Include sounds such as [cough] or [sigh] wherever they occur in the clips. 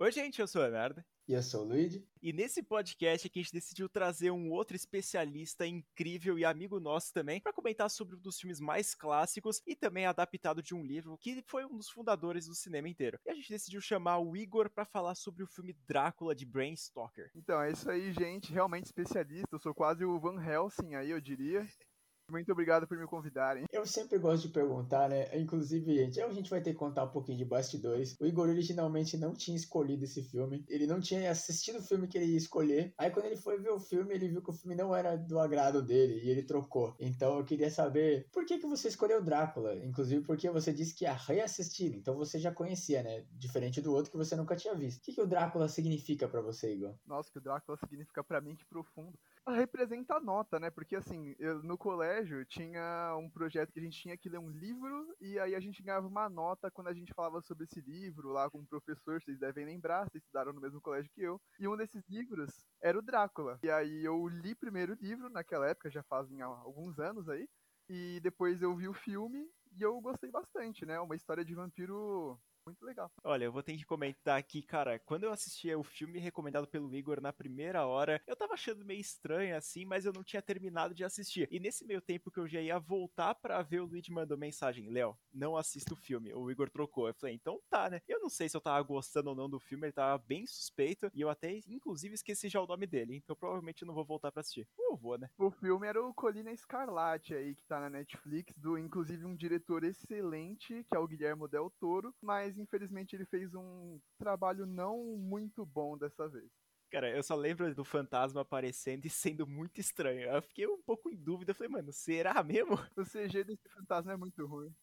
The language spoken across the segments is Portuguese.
Oi, gente, eu sou a Merda. E eu sou o Luigi. E nesse podcast aqui a gente decidiu trazer um outro especialista incrível e amigo nosso também para comentar sobre um dos filmes mais clássicos e também adaptado de um livro que foi um dos fundadores do cinema inteiro. E a gente decidiu chamar o Igor para falar sobre o filme Drácula de Bram Stoker. Então, é isso aí, gente, realmente especialista. Eu sou quase o Van Helsing aí, eu diria. Muito obrigado por me convidarem. Eu sempre gosto de perguntar, né? Inclusive, gente, a gente vai ter que contar um pouquinho de bastidores. O Igor originalmente não tinha escolhido esse filme. Ele não tinha assistido o filme que ele ia escolher. Aí, quando ele foi ver o filme, ele viu que o filme não era do agrado dele e ele trocou. Então, eu queria saber por que, que você escolheu Drácula. Inclusive, porque você disse que ia reassistir. Então, você já conhecia, né? Diferente do outro que você nunca tinha visto. O que, que o Drácula significa para você, Igor? Nossa, que o Drácula significa para mim que profundo representa a nota, né? Porque assim, eu, no colégio tinha um projeto que a gente tinha que ler um livro e aí a gente ganhava uma nota quando a gente falava sobre esse livro lá com o professor, vocês devem lembrar, vocês estudaram no mesmo colégio que eu. E um desses livros era o Drácula. E aí eu li primeiro o livro naquela época, já fazem alguns anos aí, e depois eu vi o filme e eu gostei bastante, né? Uma história de vampiro muito legal. Olha, eu vou ter que comentar aqui, cara, quando eu assisti o filme recomendado pelo Igor na primeira hora, eu tava achando meio estranho assim, mas eu não tinha terminado de assistir. E nesse meio tempo que eu já ia voltar para ver, o Luigi mandou mensagem: Léo, não assista o filme. O Igor trocou. Eu falei: então tá, né? Eu não sei se eu tava gostando ou não do filme, ele tava bem suspeito. E eu até, inclusive, esqueci já o nome dele. Então provavelmente não vou voltar pra assistir. Eu vou, né? O filme era o Colina Escarlate aí, que tá na Netflix, do inclusive um diretor excelente, que é o Guilherme Del Toro, mas infelizmente ele fez um trabalho não muito bom dessa vez. Cara, eu só lembro do fantasma aparecendo e sendo muito estranho. Eu fiquei um pouco em dúvida. Eu falei, mano, será mesmo? O CG desse fantasma é muito ruim.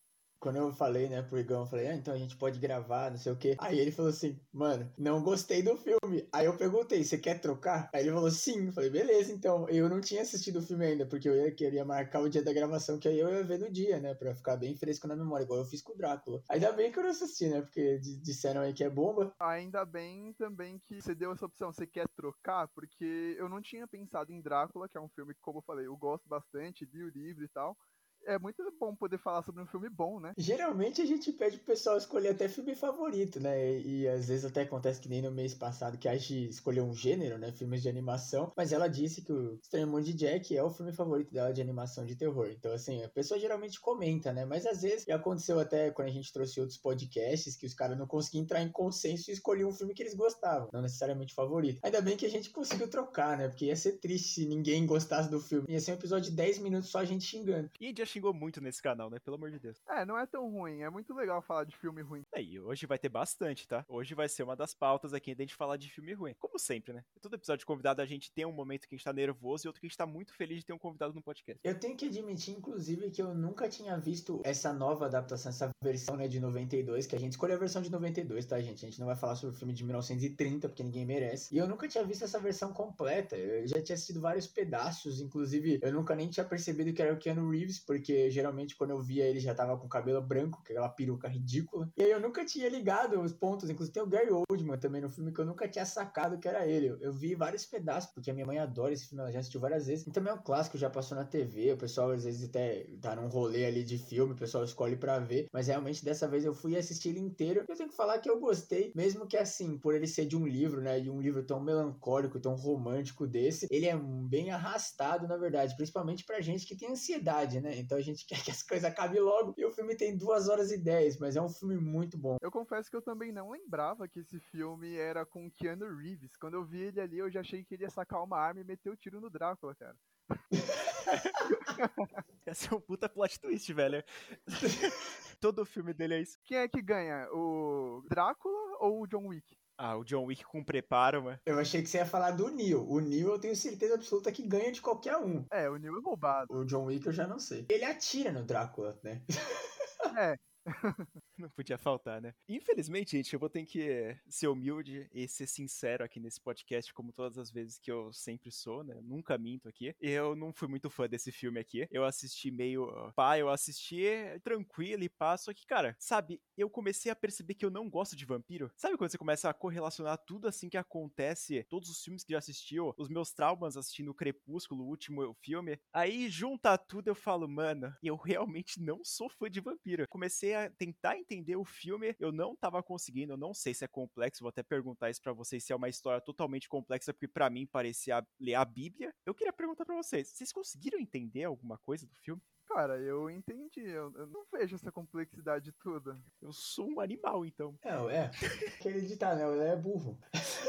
Quando eu falei, né, pro Igão, eu falei, ah, então a gente pode gravar, não sei o quê. Aí ele falou assim, mano, não gostei do filme. Aí eu perguntei, você quer trocar? Aí ele falou, sim. Eu falei, beleza, então. Eu não tinha assistido o filme ainda, porque eu ia, queria marcar o dia da gravação, que aí eu ia ver no dia, né, pra ficar bem fresco na memória, igual eu fiz com o Drácula. Ainda bem que eu não assisti, né, porque disseram aí que é bomba. Ainda bem também que você deu essa opção, você quer trocar? Porque eu não tinha pensado em Drácula, que é um filme que, como eu falei, eu gosto bastante, li o livro e tal é muito bom poder falar sobre um filme bom, né? Geralmente a gente pede pro pessoal escolher até filme favorito, né? E, e às vezes até acontece que nem no mês passado que a gente escolheu um gênero, né? Filmes de animação, mas ela disse que o Estranho Mundo de Jack é o filme favorito dela de animação de terror. Então, assim, a pessoa geralmente comenta, né? Mas às vezes, já aconteceu até quando a gente trouxe outros podcasts, que os caras não conseguiam entrar em consenso e escolher um filme que eles gostavam, não necessariamente favorito. Ainda bem que a gente conseguiu trocar, né? Porque ia ser triste se ninguém gostasse do filme. Ia ser um episódio de 10 minutos só a gente xingando. E já xingou muito nesse canal, né? Pelo amor de Deus. É, não é tão ruim. É muito legal falar de filme ruim. Aí, hoje vai ter bastante, tá? Hoje vai ser uma das pautas aqui da gente falar de filme ruim. Como sempre, né? Todo episódio de convidado a gente tem um momento que a gente tá nervoso e outro que a gente tá muito feliz de ter um convidado no podcast. Eu tenho que admitir, inclusive, que eu nunca tinha visto essa nova adaptação, essa versão, né, de 92, que a gente escolheu a versão de 92, tá, gente? A gente não vai falar sobre o filme de 1930, porque ninguém merece. E eu nunca tinha visto essa versão completa. Eu já tinha assistido vários pedaços, inclusive eu nunca nem tinha percebido que era o Keanu Reeves, porque geralmente quando eu via ele já tava com cabelo branco, aquela peruca ridícula. E aí eu nunca tinha ligado os pontos, inclusive tem o Gary Oldman também no filme que eu nunca tinha sacado que era ele. Eu, vi vários pedaços, porque a minha mãe adora esse filme, ela já assistiu várias vezes. E também é um clássico, já passou na TV, o pessoal às vezes até tá num rolê ali de filme, o pessoal escolhe para ver, mas realmente dessa vez eu fui assistir ele inteiro. Eu tenho que falar que eu gostei, mesmo que assim, por ele ser de um livro, né, de um livro tão melancólico, tão romântico desse, ele é bem arrastado, na verdade, principalmente pra gente que tem ansiedade, né? Então a gente quer que as coisas acabem logo e o filme tem 2 horas e 10, mas é um filme muito bom. Eu confesso que eu também não lembrava que esse filme era com Keanu Reeves. Quando eu vi ele ali, eu já achei que ele ia sacar uma arma e meter o tiro no Drácula, cara. [laughs] Esse é um puta plot twist, velho. [laughs] Todo o filme dele é isso. Quem é que ganha? O Drácula ou o John Wick? Ah, o John Wick com preparo, mano. Eu achei que você ia falar do Neil. O Neil eu tenho certeza absoluta que ganha de qualquer um. É, o Neil é roubado. O John Wick eu já não sei. Ele atira no Drácula, né? É. [laughs] [laughs] Não podia faltar, né? Infelizmente, gente, eu vou ter que ser humilde e ser sincero aqui nesse podcast, como todas as vezes que eu sempre sou, né? Nunca minto aqui. Eu não fui muito fã desse filme aqui. Eu assisti meio pá, eu assisti tranquilo e pá, só que, cara, sabe, eu comecei a perceber que eu não gosto de vampiro. Sabe quando você começa a correlacionar tudo assim que acontece, todos os filmes que já assistiu, os meus traumas assistindo o Crepúsculo, o último filme, aí junta tudo eu falo, mano, eu realmente não sou fã de vampiro. Comecei a tentar entender o filme, eu não tava conseguindo, eu não sei se é complexo, vou até perguntar isso para vocês se é uma história totalmente complexa, porque para mim parecia ler a Bíblia. Eu queria perguntar para vocês, vocês conseguiram entender alguma coisa do filme? Cara, eu entendi. Eu, eu, não vejo essa complexidade toda. Eu sou um animal, então. Não, é. Aquele ditado, né? Ele é burro.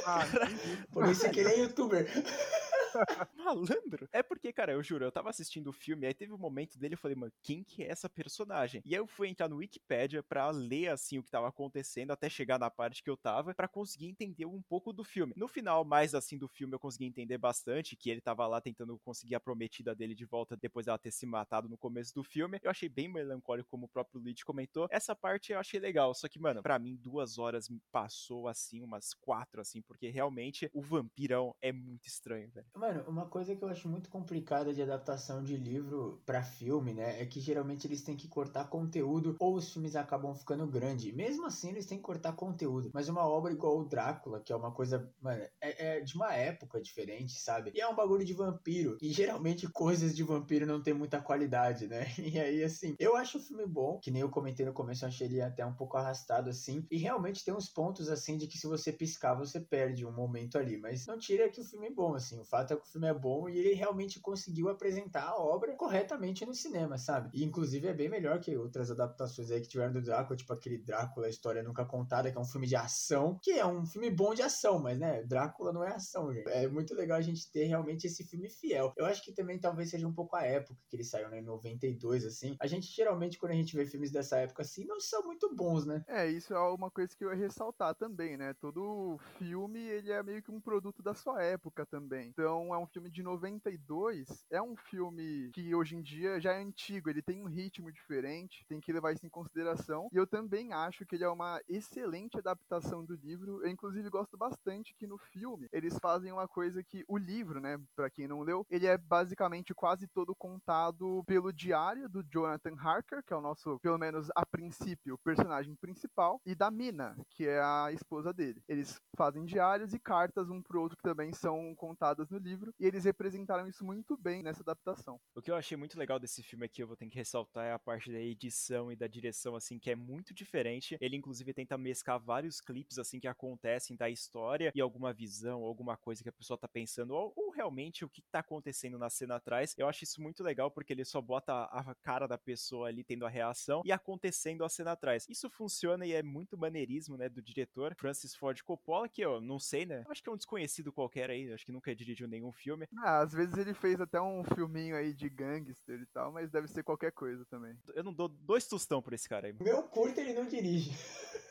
Ah, [laughs] Por isso que ele é youtuber. [laughs] [laughs] Malandro. É porque, cara, eu juro, eu tava assistindo o filme, aí teve um momento dele, eu falei, mano, quem que é essa personagem? E aí eu fui entrar no Wikipedia pra ler, assim, o que tava acontecendo, até chegar na parte que eu tava, para conseguir entender um pouco do filme. No final, mais assim, do filme, eu consegui entender bastante, que ele tava lá tentando conseguir a prometida dele de volta depois dela ter se matado no começo do filme. Eu achei bem melancólico, como o próprio Lead comentou. Essa parte eu achei legal, só que, mano, pra mim, duas horas passou, assim, umas quatro, assim, porque realmente o vampirão é muito estranho, velho. Mano, uma coisa que eu acho muito complicada de adaptação de livro para filme, né, é que geralmente eles têm que cortar conteúdo ou os filmes acabam ficando grandes. Mesmo assim, eles têm que cortar conteúdo. Mas uma obra igual o Drácula, que é uma coisa, mano, é, é de uma época diferente, sabe? E é um bagulho de vampiro. E geralmente [laughs] coisas de vampiro não tem muita qualidade, né? [laughs] E aí, assim, eu acho o filme bom, que nem eu comentei no começo, eu achei ele até um pouco arrastado, assim. E realmente tem uns pontos, assim, de que se você piscar, você perde um momento ali. Mas não tira que o filme é bom, assim. O fato é que o filme é bom e ele realmente conseguiu apresentar a obra corretamente no cinema, sabe? E inclusive é bem melhor que outras adaptações aí que tiveram do Drácula, tipo aquele Drácula, a história nunca contada, que é um filme de ação, que é um filme bom de ação, mas né, Drácula não é ação, gente. É muito legal a gente ter realmente esse filme fiel. Eu acho que também talvez seja um pouco a época que ele saiu, né, em 92, assim. A gente geralmente, quando a gente vê filmes dessa época assim, não são muito bons, né? É, isso é uma coisa que eu ia ressaltar também, né? Todo filme, ele é meio que um produto da sua época também. Então, é um filme de 92, é um filme que hoje em dia já é antigo, ele tem um ritmo diferente, tem que levar isso em consideração. E eu também acho que ele é uma excelente adaptação do livro. Eu, inclusive, gosto bastante que no filme eles fazem uma coisa que o livro, né, para quem não leu, ele é basicamente quase todo contado pelo diário do Jonathan Harker, que é o nosso, pelo menos a princípio, personagem principal, e da Mina, que é a esposa dele. Eles fazem diários e cartas um pro outro que também são contadas no livro, e eles representaram isso muito bem nessa adaptação. O que eu achei muito legal desse filme aqui, eu vou ter que ressaltar, é a parte da edição e da direção, assim, que é muito diferente. Ele, inclusive, tenta mesclar vários clipes, assim, que acontecem da história e alguma visão, alguma coisa que a pessoa tá pensando, ou, ou realmente o que tá acontecendo na cena atrás. Eu acho isso muito legal, porque ele só bota a cara da pessoa ali tendo a reação e acontecendo a cena atrás. Isso funciona e é muito maneirismo, né, do diretor Francis Ford Coppola, que eu não sei, né, acho que é um desconhecido qualquer aí, acho que nunca dirigiu nenhum filme. Ah, às vezes ele fez até um filminho aí de gangster e tal, mas deve ser qualquer coisa também. Eu não dou dois tostão por esse cara aí. Meu curto ele não dirige.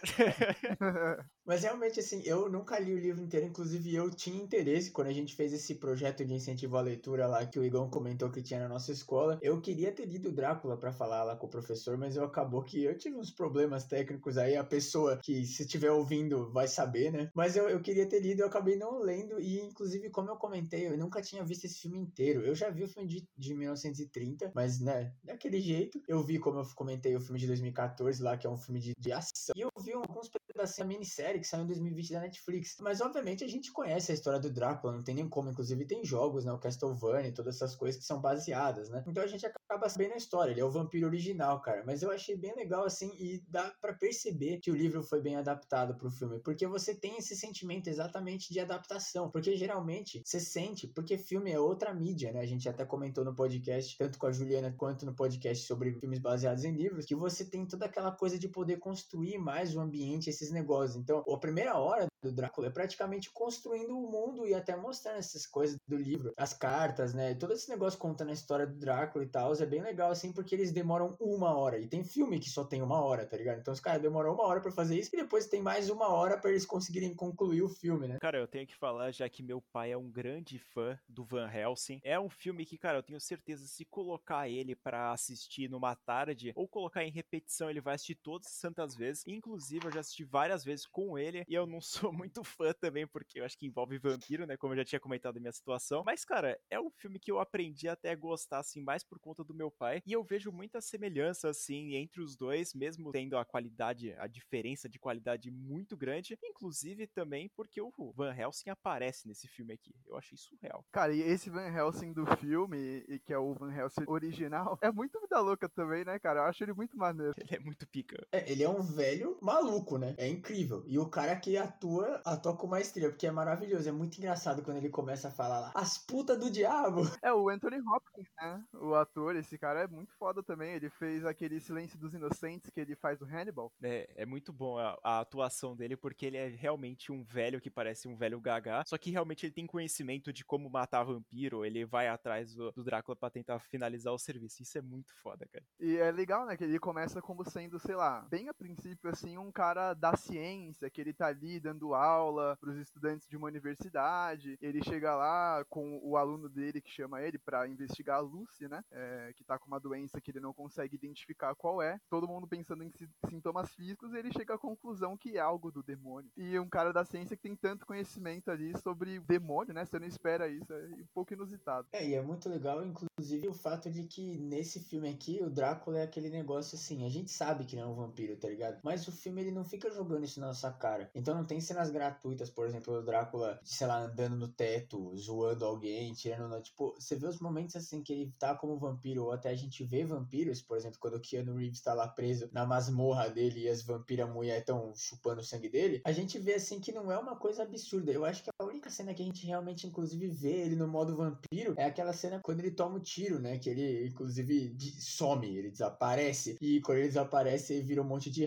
[laughs] Mas realmente, assim, eu nunca li o livro inteiro, inclusive eu tinha interesse quando a gente fez esse projeto de incentivo à leitura lá que o Igão comentou que tinha na nossa escola. Eu queria ter lido Drácula para falar lá com o professor, mas eu acabou que eu tive uns problemas técnicos aí. A pessoa que, se estiver ouvindo, vai saber, né? Mas eu, eu queria ter lido, eu acabei não lendo, e inclusive, como eu comentei, eu nunca tinha visto esse filme inteiro. Eu já vi o filme de, de 1930, mas, né, daquele jeito. Eu vi, como eu comentei, o filme de 2014 lá, que é um filme de, de ação. E eu vi alguns pedacinhos da minissérie que saiu em 2020 da Netflix. Mas, obviamente, a gente conhece a história do Drácula, não tem nem como. Inclusive, tem jogos, né? O Castlevania, todas essas coisas que são baseadas, né? Então a gente acaba sabendo a história. Ele é o vampiro original, cara. Mas eu achei bem legal, assim, e dá para perceber que o livro foi bem adaptado pro filme. Porque você tem esse sentimento exatamente de adaptação. Porque geralmente você sente, porque filme é outra mídia, né? A gente até comentou no podcast, tanto com a Juliana quanto no podcast sobre filmes baseados em livros, que você tem toda aquela coisa de poder construir mais o ambiente, esses negócios. Então, a primeira hora do Drácula é praticamente construindo o mundo e até mostrando essas coisas do livro, as cartas, né? Todo esse negócio contando a história do Drácula e tal, é bem legal assim, porque eles demoram uma hora. E tem filme que só tem uma hora, tá ligado? Então os caras demoram uma hora para fazer isso e depois tem mais uma hora para eles conseguirem concluir o filme, né? Cara, eu tenho que falar, já que meu pai é um grande fã do Van Helsing. É um filme que, cara, eu tenho certeza, se colocar ele para assistir numa tarde ou colocar em repetição, ele vai assistir todas as santas vezes. Inclusive, eu já assisti várias vezes com ele e eu não [laughs] sou muito fã também, porque eu acho que envolve vampiro, né? Como eu já tinha comentado a minha situação. Mas, cara, é um filme que eu aprendi até a gostar, assim, mais por conta do meu pai. E eu vejo muita semelhança, assim, entre os dois, mesmo tendo a qualidade, a diferença de qualidade muito grande. Inclusive também porque o Van Helsing aparece nesse filme aqui. Eu achei surreal. Cara, e esse Van Helsing do filme, e que é o Van Helsing original, [laughs] é muito vida louca também, né, cara? Eu acho ele muito maneiro. Ele é muito pica. É, ele é um velho maluco, né? É incrível. E o cara que atua, atua com maestria, porque é maravilhoso. É muito engraçado quando ele começa a falar lá, as putas do diabo. [laughs] É o Anthony Hopkins, né? O ator, esse cara é muito foda também. Ele fez aquele Silêncio dos Inocentes que ele faz do Hannibal. É, é muito bom a, a atuação dele, porque ele é realmente um velho que parece um velho gaga, só que realmente ele tem conhecimento de como matar vampiro, ele vai atrás do, do Drácula para tentar finalizar o serviço. Isso é muito foda, cara. E é legal, né, que ele começa como sendo, sei lá, bem a princípio, assim, um cara da ciência, que ele tá ali dando aula pros estudantes de uma universidade. Ele chega lá com o aluno dele que chama ele para investigar a Lucy, né, é, que tá com uma doença que ele não consegue identificar qual é. Todo mundo pensando em sintomas físicos, ele chega à conclusão que é algo do demônio. E um cara da ciência que tem tanto conhecimento ali sobre demônio, né, você não espera isso, é um pouco inusitado. É, e é muito legal, inclusive, o fato de que nesse filme aqui, o Drácula é aquele negócio assim, a gente sabe que não é um vampiro, tá ligado? Mas o filme, ele não fica jogando isso na nossa cara. Então não tem cenas gratuitas, por exemplo, o Drácula, sei lá, andando no teto, zoando alguém, tirando... Tipo, você vê os momentos assim que ele tá como vampiro, ou até a gente vê vampiros, por exemplo, quando o Keanu Reeves tá lá preso na masmorra dele e as vampiras mulher estão chupando o sangue dele, a gente vê assim que não é uma coisa absurda. Eu acho que a única cena que a gente realmente, inclusive, vê ele no modo vampiro é aquela cena quando ele toma o tiro, né? Que ele, inclusive, some, ele desaparece. E quando ele desaparece, ele vira um monte de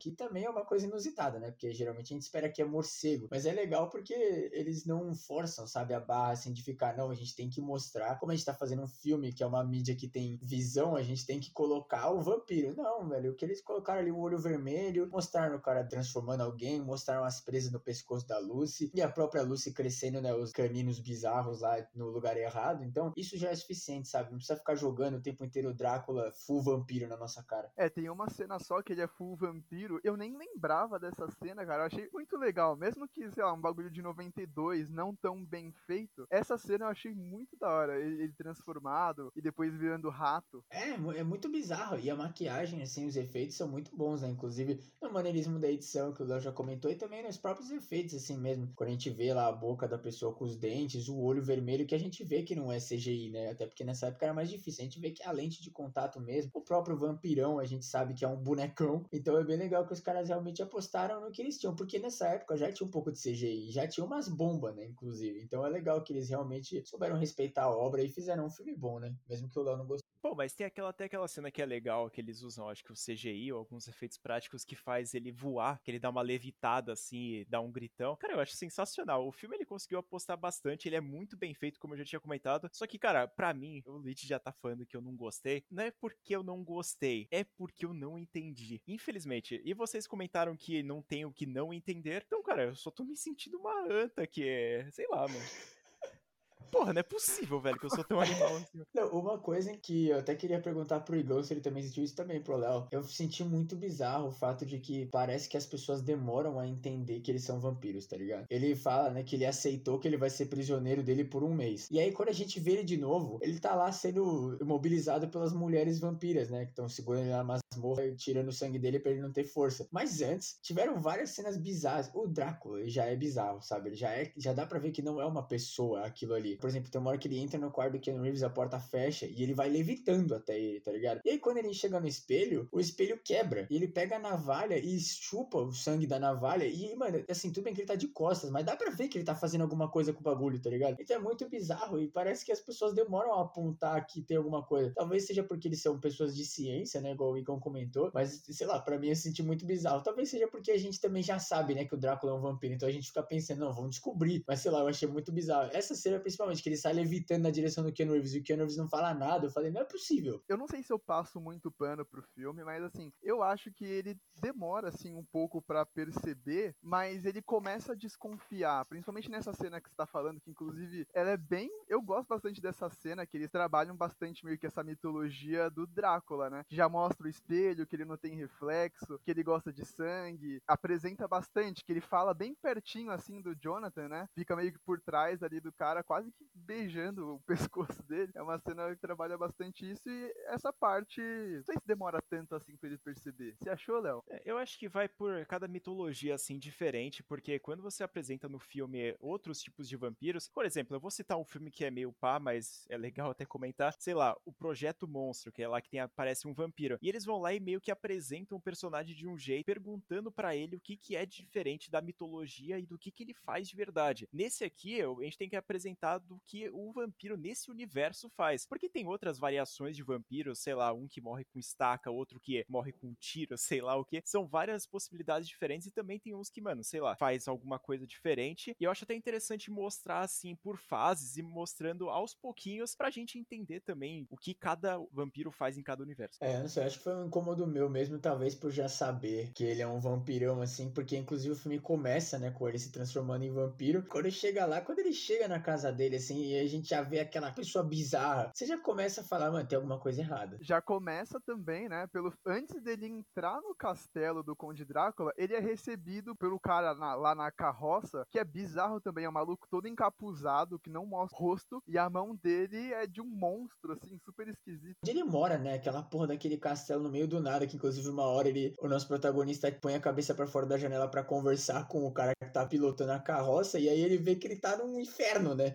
Que também é uma coisa inusitada, né? Porque geralmente a gente espera que é morcego. Mas é legal porque eles não forçam, sabe, a barra assim de ficar, não, a gente tem que mostrar. Como a gente tá fazendo um filme que é uma mídia que tem visão, a gente tem que colocar o vampiro. Não, velho. O que eles colocaram ali o olho vermelho, mostraram o cara transformando alguém, mostraram as presas no pescoço da Lucy e a própria Lucy crescendo, né? Os caninos bizarros lá no lugar errado. Então, isso já é suficiente, sabe? Não precisa ficar jogando o tempo inteiro o Drácula full vampiro na nossa cara. É, tem uma cena só que ele é full vampiro. Eu nem lembrava dessa cena, cara. Eu achei muito legal. Mesmo que, sei lá, um bagulho de 92 não tão bem feito, essa cena eu achei muito da hora. Ele, ele transformado e depois virando rato. É, é muito bizarro. E a maquiagem, assim, os efeitos são muito bons, né? Inclusive no maneirismo da edição que o Léo já comentou e também nos próprios efeitos, assim mesmo. Quando a gente vê lá a boca da pessoa com os dentes, o olho vermelho, que a gente vê que não é CGI, né? Até porque nessa época era mais difícil. A gente vê que é a lente de contato mesmo. O próprio vampirão, a gente sabe que é um bonecão. Então é bem legal que os caras realmente apostaram no que eles tinham. Porque nessa época já tinha um pouco de CGI, já tinha umas bombas, né? Inclusive. Então é legal que eles realmente souberam respeitar a obra e fizeram um filme bom, né? Mesmo que o Léo não gostou. Pô, mas tem aquela, até aquela cena que é legal, que eles usam, acho que o CGI ou alguns efeitos práticos que faz ele voar, que ele dá uma levitada assim dá um gritão. Cara, eu acho sensacional. O filme ele conseguiu apostar bastante, ele é muito bem feito, como eu já tinha comentado. Só que, cara, pra mim, o Lich já tá falando que eu não gostei. Não é porque eu não gostei, é porque eu não entendi. Infelizmente. E vocês comentaram que não tem o que não entender. Então, cara, eu só tô me sentindo uma anta que é. Sei lá, mano. Porra, não é possível, velho, que eu sou tão animal [laughs] assim. Não, uma coisa em que eu até queria perguntar pro Igor se ele também sentiu isso também, pro Léo. Eu senti muito bizarro o fato de que parece que as pessoas demoram a entender que eles são vampiros, tá ligado? Ele fala, né, que ele aceitou que ele vai ser prisioneiro dele por um mês. E aí, quando a gente vê ele de novo, ele tá lá sendo imobilizado pelas mulheres vampiras, né, que estão segurando ele na masmorra e tirando o sangue dele pra ele não ter força. Mas antes, tiveram várias cenas bizarras. O Drácula já é bizarro, sabe? Ele já é, já dá pra ver que não é uma pessoa aquilo ali. Por exemplo, tem uma hora que ele entra no quarto do Ken Reeves, a porta fecha e ele vai levitando até ele, tá ligado? E aí quando ele chega no espelho, o espelho quebra. E ele pega a navalha e chupa o sangue da navalha. E, mano, assim, tudo bem que ele tá de costas, mas dá pra ver que ele tá fazendo alguma coisa com o bagulho, tá ligado? Então é muito bizarro e parece que as pessoas demoram a apontar que tem alguma coisa. Talvez seja porque eles são pessoas de ciência, né? Igual o Icon comentou. Mas, sei lá, pra mim eu senti muito bizarro. Talvez seja porque a gente também já sabe, né, que o Drácula é um vampiro. Então a gente fica pensando, não, vamos descobrir. Mas sei lá, eu achei muito bizarro. Essa cena, principalmente principalmente, que ele sai levitando na direção do Keanu Reeves e o Keanu Reeves não fala nada, eu falei, não é possível. Eu não sei se eu passo muito pano pro filme, mas assim, eu acho que ele demora assim um pouco para perceber, mas ele começa a desconfiar, principalmente nessa cena que você tá falando, que inclusive ela é bem, eu gosto bastante dessa cena que eles trabalham bastante meio que essa mitologia do Drácula, né? Que já mostra o espelho, que ele não tem reflexo, que ele gosta de sangue, apresenta bastante, que ele fala bem pertinho assim do Jonathan, né? Fica meio que por trás ali do cara, quase beijando o pescoço dele. É uma cena que trabalha bastante isso e essa parte, não sei se demora tanto assim pra ele perceber. Você achou, Léo? É, eu acho que vai por cada mitologia assim diferente, porque quando você apresenta no filme outros tipos de vampiros, por exemplo, eu vou citar um filme que é meio pá, mas é legal até comentar, sei lá, o Projeto Monstro, que é lá que tem aparece um vampiro. E eles vão lá e meio que apresentam o personagem de um jeito, perguntando para ele o que que é diferente da mitologia e do que que ele faz de verdade. Nesse aqui, a gente tem que apresentar do que o vampiro nesse universo faz. Porque tem outras variações de vampiros, sei lá, um que morre com estaca, outro que morre com tiro, [laughs] sei lá o que. São várias possibilidades diferentes e também tem uns que, mano, sei lá, faz alguma coisa diferente. E eu acho até interessante mostrar assim por fases e mostrando aos pouquinhos pra gente entender também o que cada vampiro faz em cada universo. É, não sei, acho que foi um incômodo meu mesmo, talvez por já saber que ele é um vampirão, assim, porque inclusive o filme começa, né, com ele se transformando em vampiro. Quando ele chega lá, quando ele chega na casa dele, assim, e a gente já vê aquela pessoa bizarra, você já começa a falar, mano, tem alguma coisa errada. Já começa também, né, pelo antes dele entrar no castelo do Conde Drácula, ele é recebido pelo cara na, lá na carroça, que é bizarro também, é um maluco todo encapuzado, que não mostra o rosto, e a mão dele é de um monstro, assim, super esquisito. Onde ele mora, né? Aquela porra daquele castelo no meio do nada, que inclusive uma hora ele, o nosso protagonista põe a cabeça para fora da janela para conversar com o cara que tá pilotando a carroça, e aí ele vê que ele tá num inferno, né?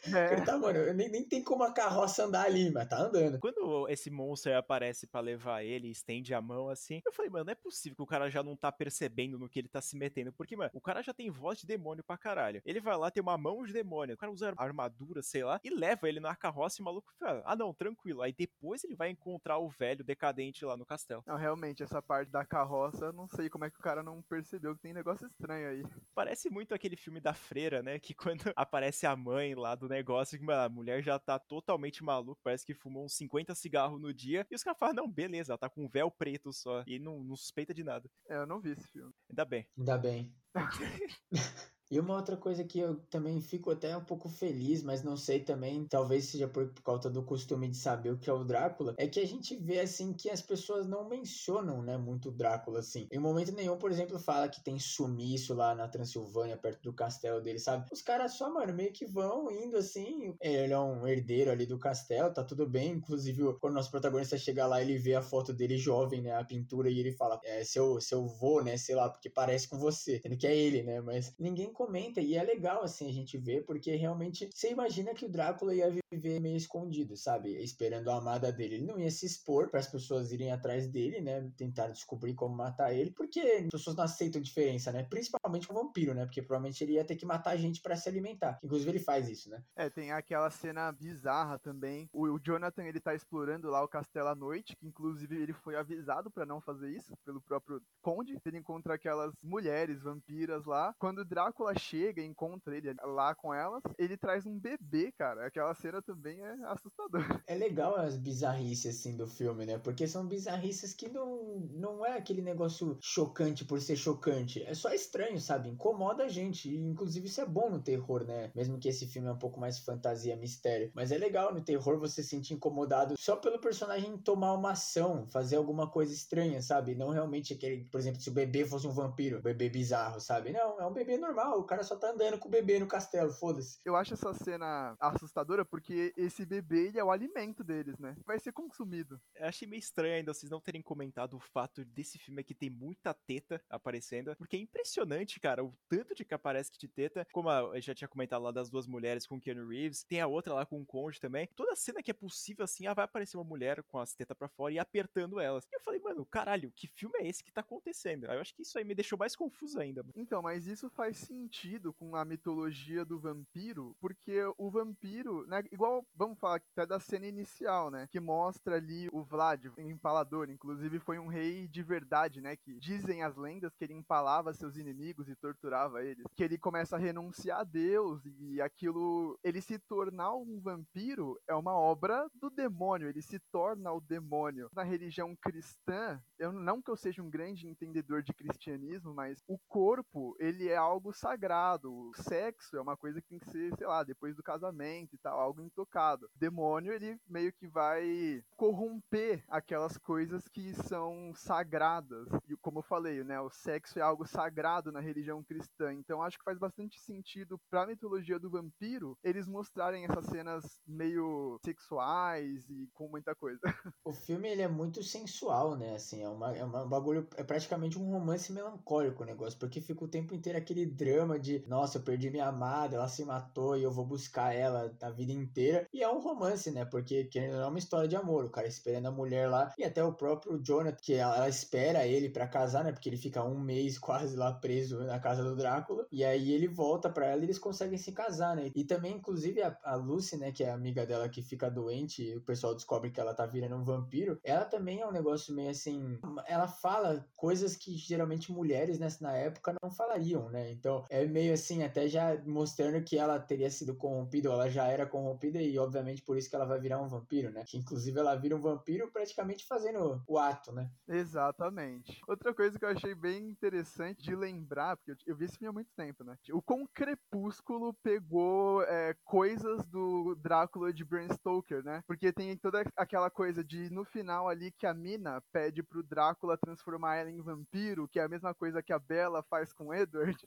É. ele tá, mano, nem, nem tem como a carroça andar ali, mas tá andando. Quando esse monstro aparece para levar ele, estende a mão assim, eu falei, mano, não é possível que o cara já não tá percebendo no que ele tá se metendo, porque, mano, o cara já tem voz de demônio pra caralho. Ele vai lá, tem uma mão de demônio, o cara usa armadura, sei lá, e leva ele na carroça e o maluco fala, ah não, tranquilo. Aí depois ele vai encontrar o velho decadente lá no castelo. Não, realmente, essa parte da carroça, não sei como é que o cara não percebeu que tem negócio estranho aí. Parece muito aquele filme da freira, né, que quando [laughs] aparece a mãe lá do negócio, que mano, a mulher já tá totalmente maluca, parece que fumou uns 50 cigarros no dia, e os caras falam, não, beleza, ela tá com um véu preto só, e não, não suspeita de nada. É, eu não vi esse filme. Ainda bem. Ainda bem. [laughs] E uma outra coisa que eu também fico até um pouco feliz, mas não sei também, talvez seja por, por causa do costume de saber o que é o Drácula, é que a gente vê assim que as pessoas não mencionam, né, muito o Drácula assim. Em momento nenhum, por exemplo, fala que tem sumiço lá na Transilvânia, perto do castelo dele, sabe? Os caras só, mano, meio que vão indo assim. Ele é um herdeiro ali do castelo, tá tudo bem. Inclusive, quando o nosso protagonista chega lá, ele vê a foto dele jovem, né, a pintura, e ele fala: É seu, seu vô, né, sei lá, porque parece com você. Sendo que é ele, né? Mas ninguém comenta e é legal assim a gente ver, porque realmente você imagina que o Drácula ia viver meio escondido, sabe? Esperando a amada dele. Ele não ia se expor para as pessoas irem atrás dele, né? Tentar descobrir como matar ele, porque as pessoas não aceitam diferença, né? Principalmente com o vampiro, né? Porque provavelmente ele ia ter que matar gente para se alimentar. Inclusive ele faz isso, né? É, tem aquela cena bizarra também. O, o Jonathan ele tá explorando lá o castelo à noite, que inclusive ele foi avisado para não fazer isso pelo próprio conde. Ele encontra aquelas mulheres vampiras lá. Quando o Drácula chega chega e encontra ele lá com elas, ele traz um bebê, cara. Aquela cena também é assustadora. [laughs] É legal as bizarrices, assim, do filme, né? Porque são bizarrices que não, não é aquele negócio chocante por ser chocante. É só estranho, sabe? Incomoda a gente. E, inclusive, isso é bom no terror, né? Mesmo que esse filme é um pouco mais fantasia, mistério. Mas é legal no terror você se sentir incomodado só pelo personagem tomar uma ação, fazer alguma coisa estranha, sabe? Não realmente aquele, por exemplo, se o bebê fosse um vampiro, um bebê bizarro, sabe? Não, é um bebê normal. O cara só tá andando com o bebê no castelo, foda-se. Eu acho essa cena assustadora porque esse bebê ele é o alimento deles, né? Vai ser consumido. Eu achei meio estranho ainda vocês não terem comentado o fato desse filme aqui tem muita teta aparecendo, porque é impressionante, cara, o tanto de que aparece de teta, como eu já tinha comentado lá das duas mulheres com Keanu Reeves, tem a outra lá com o Conde também. Toda cena que é possível assim, ah, vai aparecer uma mulher com as tetas para fora e apertando elas. E eu falei, mano, caralho, que filme é esse que tá acontecendo? Eu acho que isso aí me deixou mais confuso ainda. Mano. Então, mas isso faz sentido com a mitologia do vampiro, porque o vampiro, né, igual, vamos falar até da cena inicial, né, que mostra ali o Vlad, o empalador, inclusive foi um rei de verdade, né, que dizem as lendas que ele empalava seus inimigos e torturava eles, que ele começa a renunciar a Deus e aquilo, ele se tornar um vampiro é uma obra do demônio, ele se torna o demônio. Na religião cristã, eu não que eu seja um grande entendedor de cristianismo, mas o corpo, ele é algo sagrado. O sexo é uma coisa que tem que ser, sei lá, depois do casamento e tal, algo intocado. O demônio, ele meio que vai corromper aquelas coisas que são sagradas. E como eu falei, né, o sexo é algo sagrado na religião cristã. Então acho que faz bastante sentido para a mitologia do vampiro eles mostrarem essas cenas meio sexuais e com muita coisa. [laughs] O filme ele é muito sensual, né? Assim, é uma, é um bagulho, é praticamente um romance melancólico o negócio, porque fica o tempo inteiro aquele drama de, nossa, eu perdi minha amada, ela se matou e eu vou buscar ela a vida inteira. E é um romance, né? Porque querendo é uma história de amor, o cara esperando a mulher lá e até o próprio Jonathan, que ela, ela espera ele para casar, né? Porque ele fica um mês [laughs] quase lá preso na casa do Drácula. E aí ele volta para ela e eles conseguem se casar, né? E também, inclusive, a, a Lucy, né? Que é amiga dela que fica doente e o pessoal descobre que ela tá virando um vampiro. Ela também é um negócio meio assim. Ela fala coisas que geralmente mulheres nessa na época não falariam, né? Então é meio assim, até já mostrando que ela teria sido corrompida, ou ela já era corrompida, e obviamente por isso que ela vai virar um vampiro, né? Que inclusive ela vira um vampiro praticamente fazendo o ato, né? Exatamente. Outra coisa que eu achei bem interessante de lembrar, porque eu, vi esse filme há muito tempo, né? O com Crepúsculo pegou é, coisas do Drácula de Bram Stoker, né? Porque tem toda aquela coisa de no final ali que a mina pede pro Drácula transformar ela em vampiro, que é a mesma coisa que a Bella faz com Edward.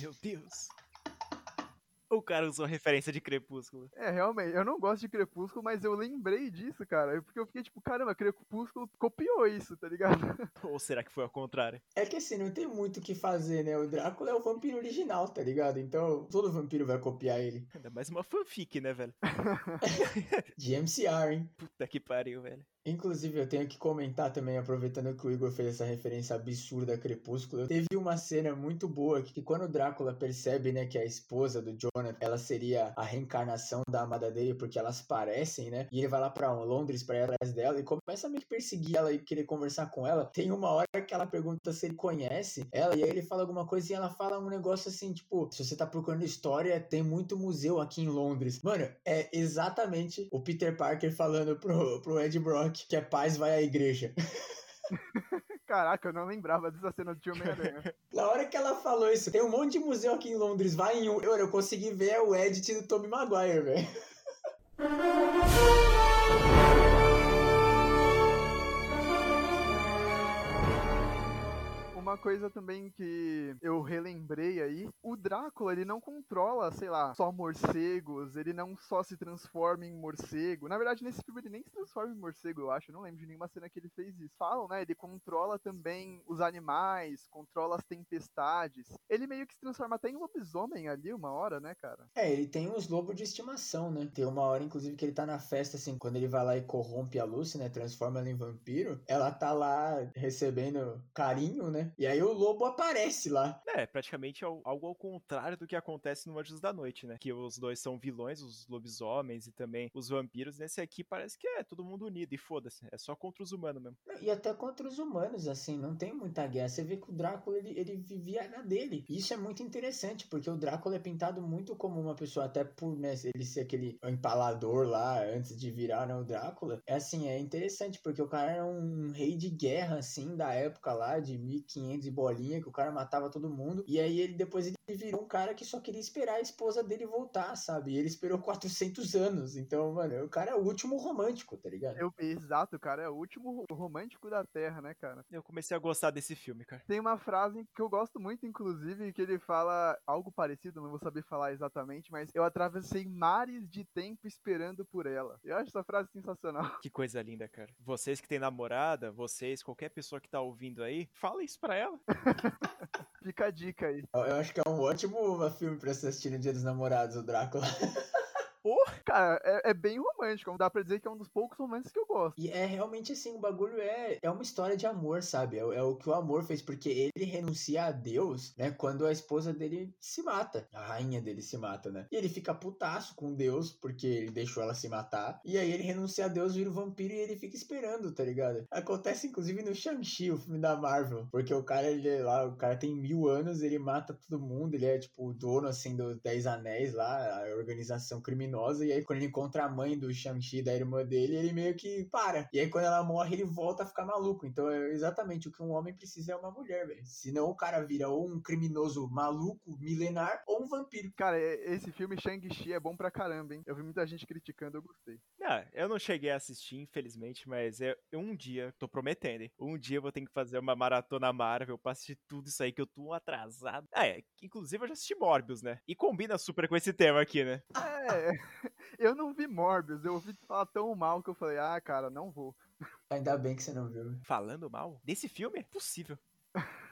Meu Deus. O cara usou referência de Crepúsculo. É, realmente, eu não gosto de Crepúsculo, mas eu lembrei disso, cara. Porque eu fiquei tipo, caramba, Crepúsculo copiou isso, tá ligado? [laughs] Ou será que foi ao contrário? É que assim, não tem muito o que fazer, né? O Drácula é o vampiro original, tá ligado? Então, todo vampiro vai copiar ele. Ainda mais uma fanfic, né, velho? [laughs] [laughs] de MCR, hein? Puta que pariu, velho. Inclusive, eu tenho que comentar também, aproveitando que o Igor fez essa referência absurda a Crepúsculo. Teve uma cena muito boa que, quando o Drácula percebe, né, que a esposa do Jonathan, ela seria a reencarnação da amada dele, porque elas parecem, né? E ele vai lá pra Londres pra ir atrás dela e começa a meio que perseguir ela e querer conversar com ela. Tem uma hora que ela pergunta se ele conhece ela, e aí ele fala alguma coisa e ela fala um negócio assim, tipo, se você tá procurando história, tem muito museu aqui em Londres. Mano, é exatamente o Peter Parker falando pro, pro Ed Brock que é paz vai à igreja. [laughs] Caraca, eu não lembrava dessa cena do Tio Homem-Aranha. [laughs] Na hora que ela falou isso, tem um monte de museu aqui em Londres, vai em um. Eu, eu consegui ver o edit do Tobey Maguire, velho. [laughs] coisa também que eu relembrei aí, o Drácula, ele não controla, sei lá, só morcegos, ele não só se transforma em morcego. Na verdade, nesse filme ele nem se transforma em morcego, eu acho. Eu não lembro de nenhuma cena que ele fez isso. Falam, né? Ele controla também os animais, controla as tempestades. Ele meio que se transforma até em lobisomem ali uma hora, né, cara? É, ele tem uns lobos de estimação, né? Tem uma hora, inclusive, que ele tá na festa, assim, quando ele vai lá e corrompe a Lucy, né? Transforma ela em vampiro. Ela tá lá recebendo carinho, né? E aí o lobo aparece lá. É, praticamente algo ao contrário do que acontece no Anjos da Noite, né? Que os dois são vilões, os lobisomens e também os vampiros. Nesse aqui parece que é todo mundo unido e foda-se. É só contra os humanos mesmo. E até contra os humanos, assim, não tem muita guerra. Você vê que o Drácula, ele, ele vivia na dele. E isso é muito interessante, porque o Drácula é pintado muito como uma pessoa, até por né, ele ser aquele empalador lá, antes de virar né, o Drácula. É assim, é interessante, porque o cara era um rei de guerra, assim, da época lá, de 1500 e bolinha, que o cara matava todo mundo. E aí ele depois ele virou um cara que só queria esperar a esposa dele voltar, sabe? E ele esperou [laughs] 400 anos. Então, mano, o cara é o último romântico, tá ligado? Eu, exato, o cara é o último romântico da Terra, né, cara? Eu comecei a gostar desse filme, cara. Tem uma frase que eu gosto muito, inclusive, que ele fala algo parecido, não vou saber falar exatamente, mas eu atravessei mares de tempo esperando por ela. Eu acho essa frase sensacional. Que coisa linda, cara. Vocês que têm namorada, vocês, qualquer pessoa que tá ouvindo aí, fala isso pra ela. Fica a dica aí. Eu acho que é um ótimo filme pra se assistir no Dia dos Namorados, o Drácula. [laughs] Cara, é, é, bem romântico. Dá pra dizer que é um dos poucos romances que eu gosto. E é realmente assim, o bagulho é, é uma história de amor, sabe? É, é o que o amor fez, porque ele renuncia a Deus, né? Quando a esposa dele se mata. A rainha dele se mata, né? E ele fica putaço com Deus, porque ele deixou ela se matar. E aí ele renuncia a Deus, vira um vampiro e ele fica esperando, tá ligado? Acontece inclusive no Shang-Chi, o filme da Marvel. Porque o cara, ele é lá, o cara tem mil anos, ele mata todo mundo, ele é tipo o dono assim dos Dez Anéis lá, a organização criminosa. E aí quando ele encontra a mãe do Shang-Chi, da irmã dele, ele meio que para. E aí quando ela morre, ele volta a ficar maluco. Então é exatamente o que um homem precisa é uma mulher, velho. Senão o cara vira ou um criminoso maluco, milenar, ou um vampiro. Cara, esse filme Shang-Chi é bom pra caramba, hein? Eu vi muita gente criticando, eu gostei. Não, eu não cheguei a assistir, infelizmente, mas eu, um dia, tô prometendo, hein? Um dia eu vou ter que fazer uma maratona Marvel pra assistir tudo isso aí que eu tô atrasado. Ah, é, inclusive eu já assisti Morbius, né? E combina super com esse tema aqui, né? É, [laughs] eu não vi Morbius, eu ouvi falar tão mal que eu falei, ah, cara, não vou. Ainda bem que você não viu. Falando mal? Desse filme? É possível. [laughs]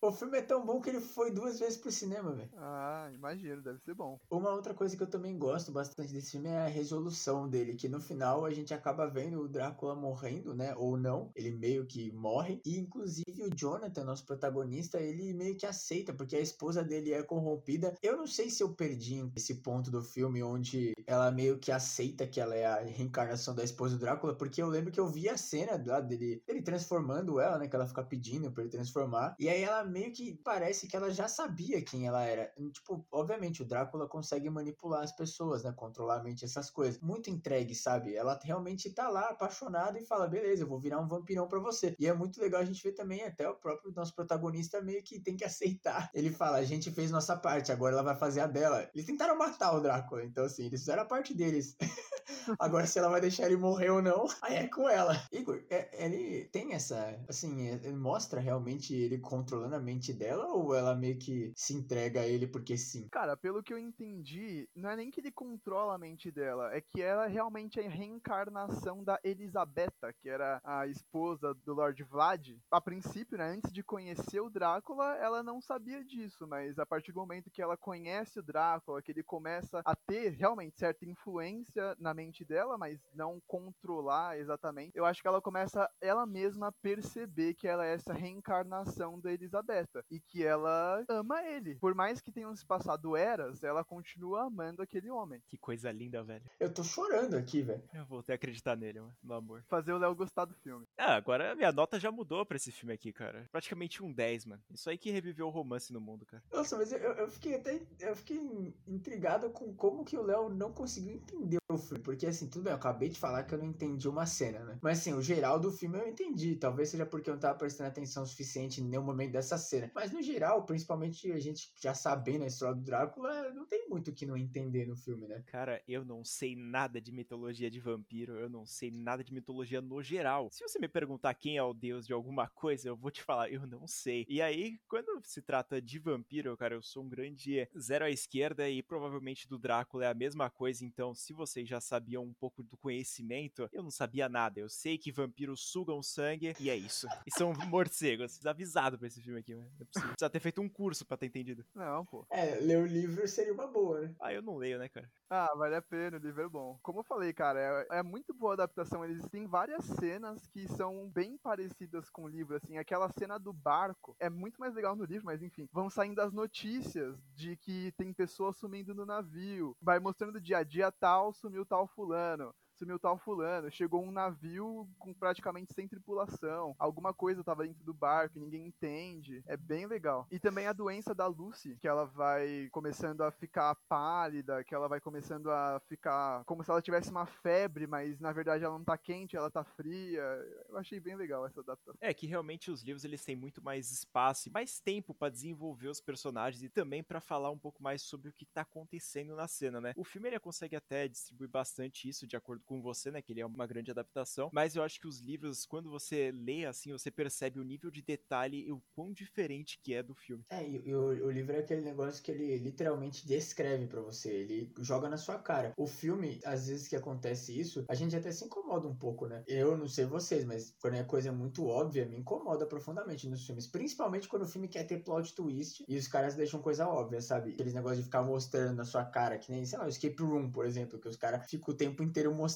o filme é tão bom que ele foi duas vezes pro cinema, velho. Ah, imagino, deve ser bom. Uma outra coisa que eu também gosto bastante desse filme é a resolução dele, que no final a gente acaba vendo o Drácula morrendo, né? Ou não, ele meio que morre. E inclusive o Jonathan, nosso protagonista, ele meio que aceita, porque a esposa dele é corrompida. Eu não sei se eu perdi esse ponto do filme onde ela meio que aceita que ela é a reencarnação da esposa do Drácula, porque eu lembro que eu vi a cena lá dele, ele transformando ela, né? Que ela fica pedindo pra ele transformar. E aí ela meio que parece que ela já sabia quem ela era. Tipo, obviamente, o Drácula consegue manipular as pessoas, né? Controlar a mente, essas coisas. Muito entregue, sabe? Ela realmente tá lá apaixonada e fala: beleza, eu vou virar um vampirão para você. E é muito legal a gente ver também até o próprio nosso protagonista meio que tem que aceitar. Ele fala: a gente fez nossa parte, agora ela vai fazer a dela. Eles tentaram matar o Drácula, então assim, eles fizeram a parte deles. [laughs] agora, se ela vai deixar ele morrer ou não, aí é com ela. Igor, é, ele tem essa. Assim, ele mostra realmente ele controlando a mente dela ou ela meio que se entrega a ele porque sim? Cara, pelo que eu entendi, não é nem que ele controla a mente dela, é que ela realmente é a reencarnação da Elisabetta, que era a esposa do Lord Vlad. A princípio, né, antes de conhecer o Drácula, ela não sabia disso, mas a partir do momento que ela conhece o Drácula, que ele começa a ter realmente certa influência na mente dela, mas não controlar exatamente, eu acho que ela começa ela mesma a perceber que ela é essa reencarnação da Elisabetta e que ela ama ele. Por mais que tenham se passado eras, ela continua amando aquele homem. Que coisa linda, velho. Eu tô chorando aqui, velho. Eu voltei a acreditar nele, mano, no amor. Fazer o Léo gostar do filme. Ah, agora a minha nota já mudou pra esse filme aqui, cara. Praticamente um 10, mano. Isso aí que reviveu o romance no mundo, cara. Nossa, mas eu, eu fiquei até. Eu fiquei intrigado com como que o Léo não conseguiu entender o filme. Porque assim, tudo bem, eu acabei de falar que eu não entendi uma cena, né? Mas assim, o geral do filme eu entendi. Talvez seja porque eu não tava prestando atenção suficiente em nenhum momento dessa cena. Mas no geral, principalmente a gente já sabendo a história do Drácula, não tem muito o que não entender no filme, né? Cara, eu não sei nada de mitologia de vampiro, eu não sei nada de mitologia no geral. Se você me perguntar quem é o deus de alguma coisa, eu vou te falar, eu não sei. E aí, quando se trata de vampiro, cara, eu sou um grande zero à esquerda e provavelmente do Drácula é a mesma coisa, então se vocês já sabiam um pouco do conhecimento, eu não sabia nada. Eu sei que vampiros sugam sangue e é isso. E são morcegos. Avisado pra esse filme aqui, né? Precisa ter feito um curso pra ter entendido. Não, pô. É, ler o livro seria uma boa, né? Ah, eu não leio, né, cara? Ah, vale a pena, o livro é bom. Como eu falei, cara, é, é muito boa a adaptação. Eles têm várias cenas que são bem parecidas com o livro, assim. Aquela cena do barco é muito mais legal no livro, mas enfim. Vão saindo as notícias de que tem pessoas sumindo no navio. Vai mostrando dia a dia tal, sumiu tal fulano sumiu tal fulano, chegou um navio com praticamente sem tripulação, alguma coisa tava dentro do barco ninguém entende. É bem legal. E também a doença da Lucy, que ela vai começando a ficar pálida, que ela vai começando a ficar como se ela tivesse uma febre, mas na verdade ela não tá quente, ela tá fria. Eu achei bem legal essa adaptação. É que realmente os livros eles têm muito mais espaço e mais tempo para desenvolver os personagens e também para falar um pouco mais sobre o que tá acontecendo na cena, né? O filme ele consegue até distribuir bastante isso de acordo com você, né, que ele é uma grande adaptação, mas eu acho que os livros, quando você lê assim, você percebe o nível de detalhe e o quão diferente que é do filme. É, e, e o, o, livro é aquele negócio que ele literalmente descreve para você, ele joga na sua cara. O filme, às vezes que acontece isso, a gente até se incomoda um pouco, né? Eu não sei vocês, mas quando é coisa muito óbvia, me incomoda profundamente nos filmes, principalmente quando o filme quer ter plot twist e os caras deixam coisa óbvia, sabe? Aqueles negócios de ficar mostrando na sua cara, que nem, sei lá, o Escape Room, por exemplo, que os caras ficam o tempo inteiro mostrando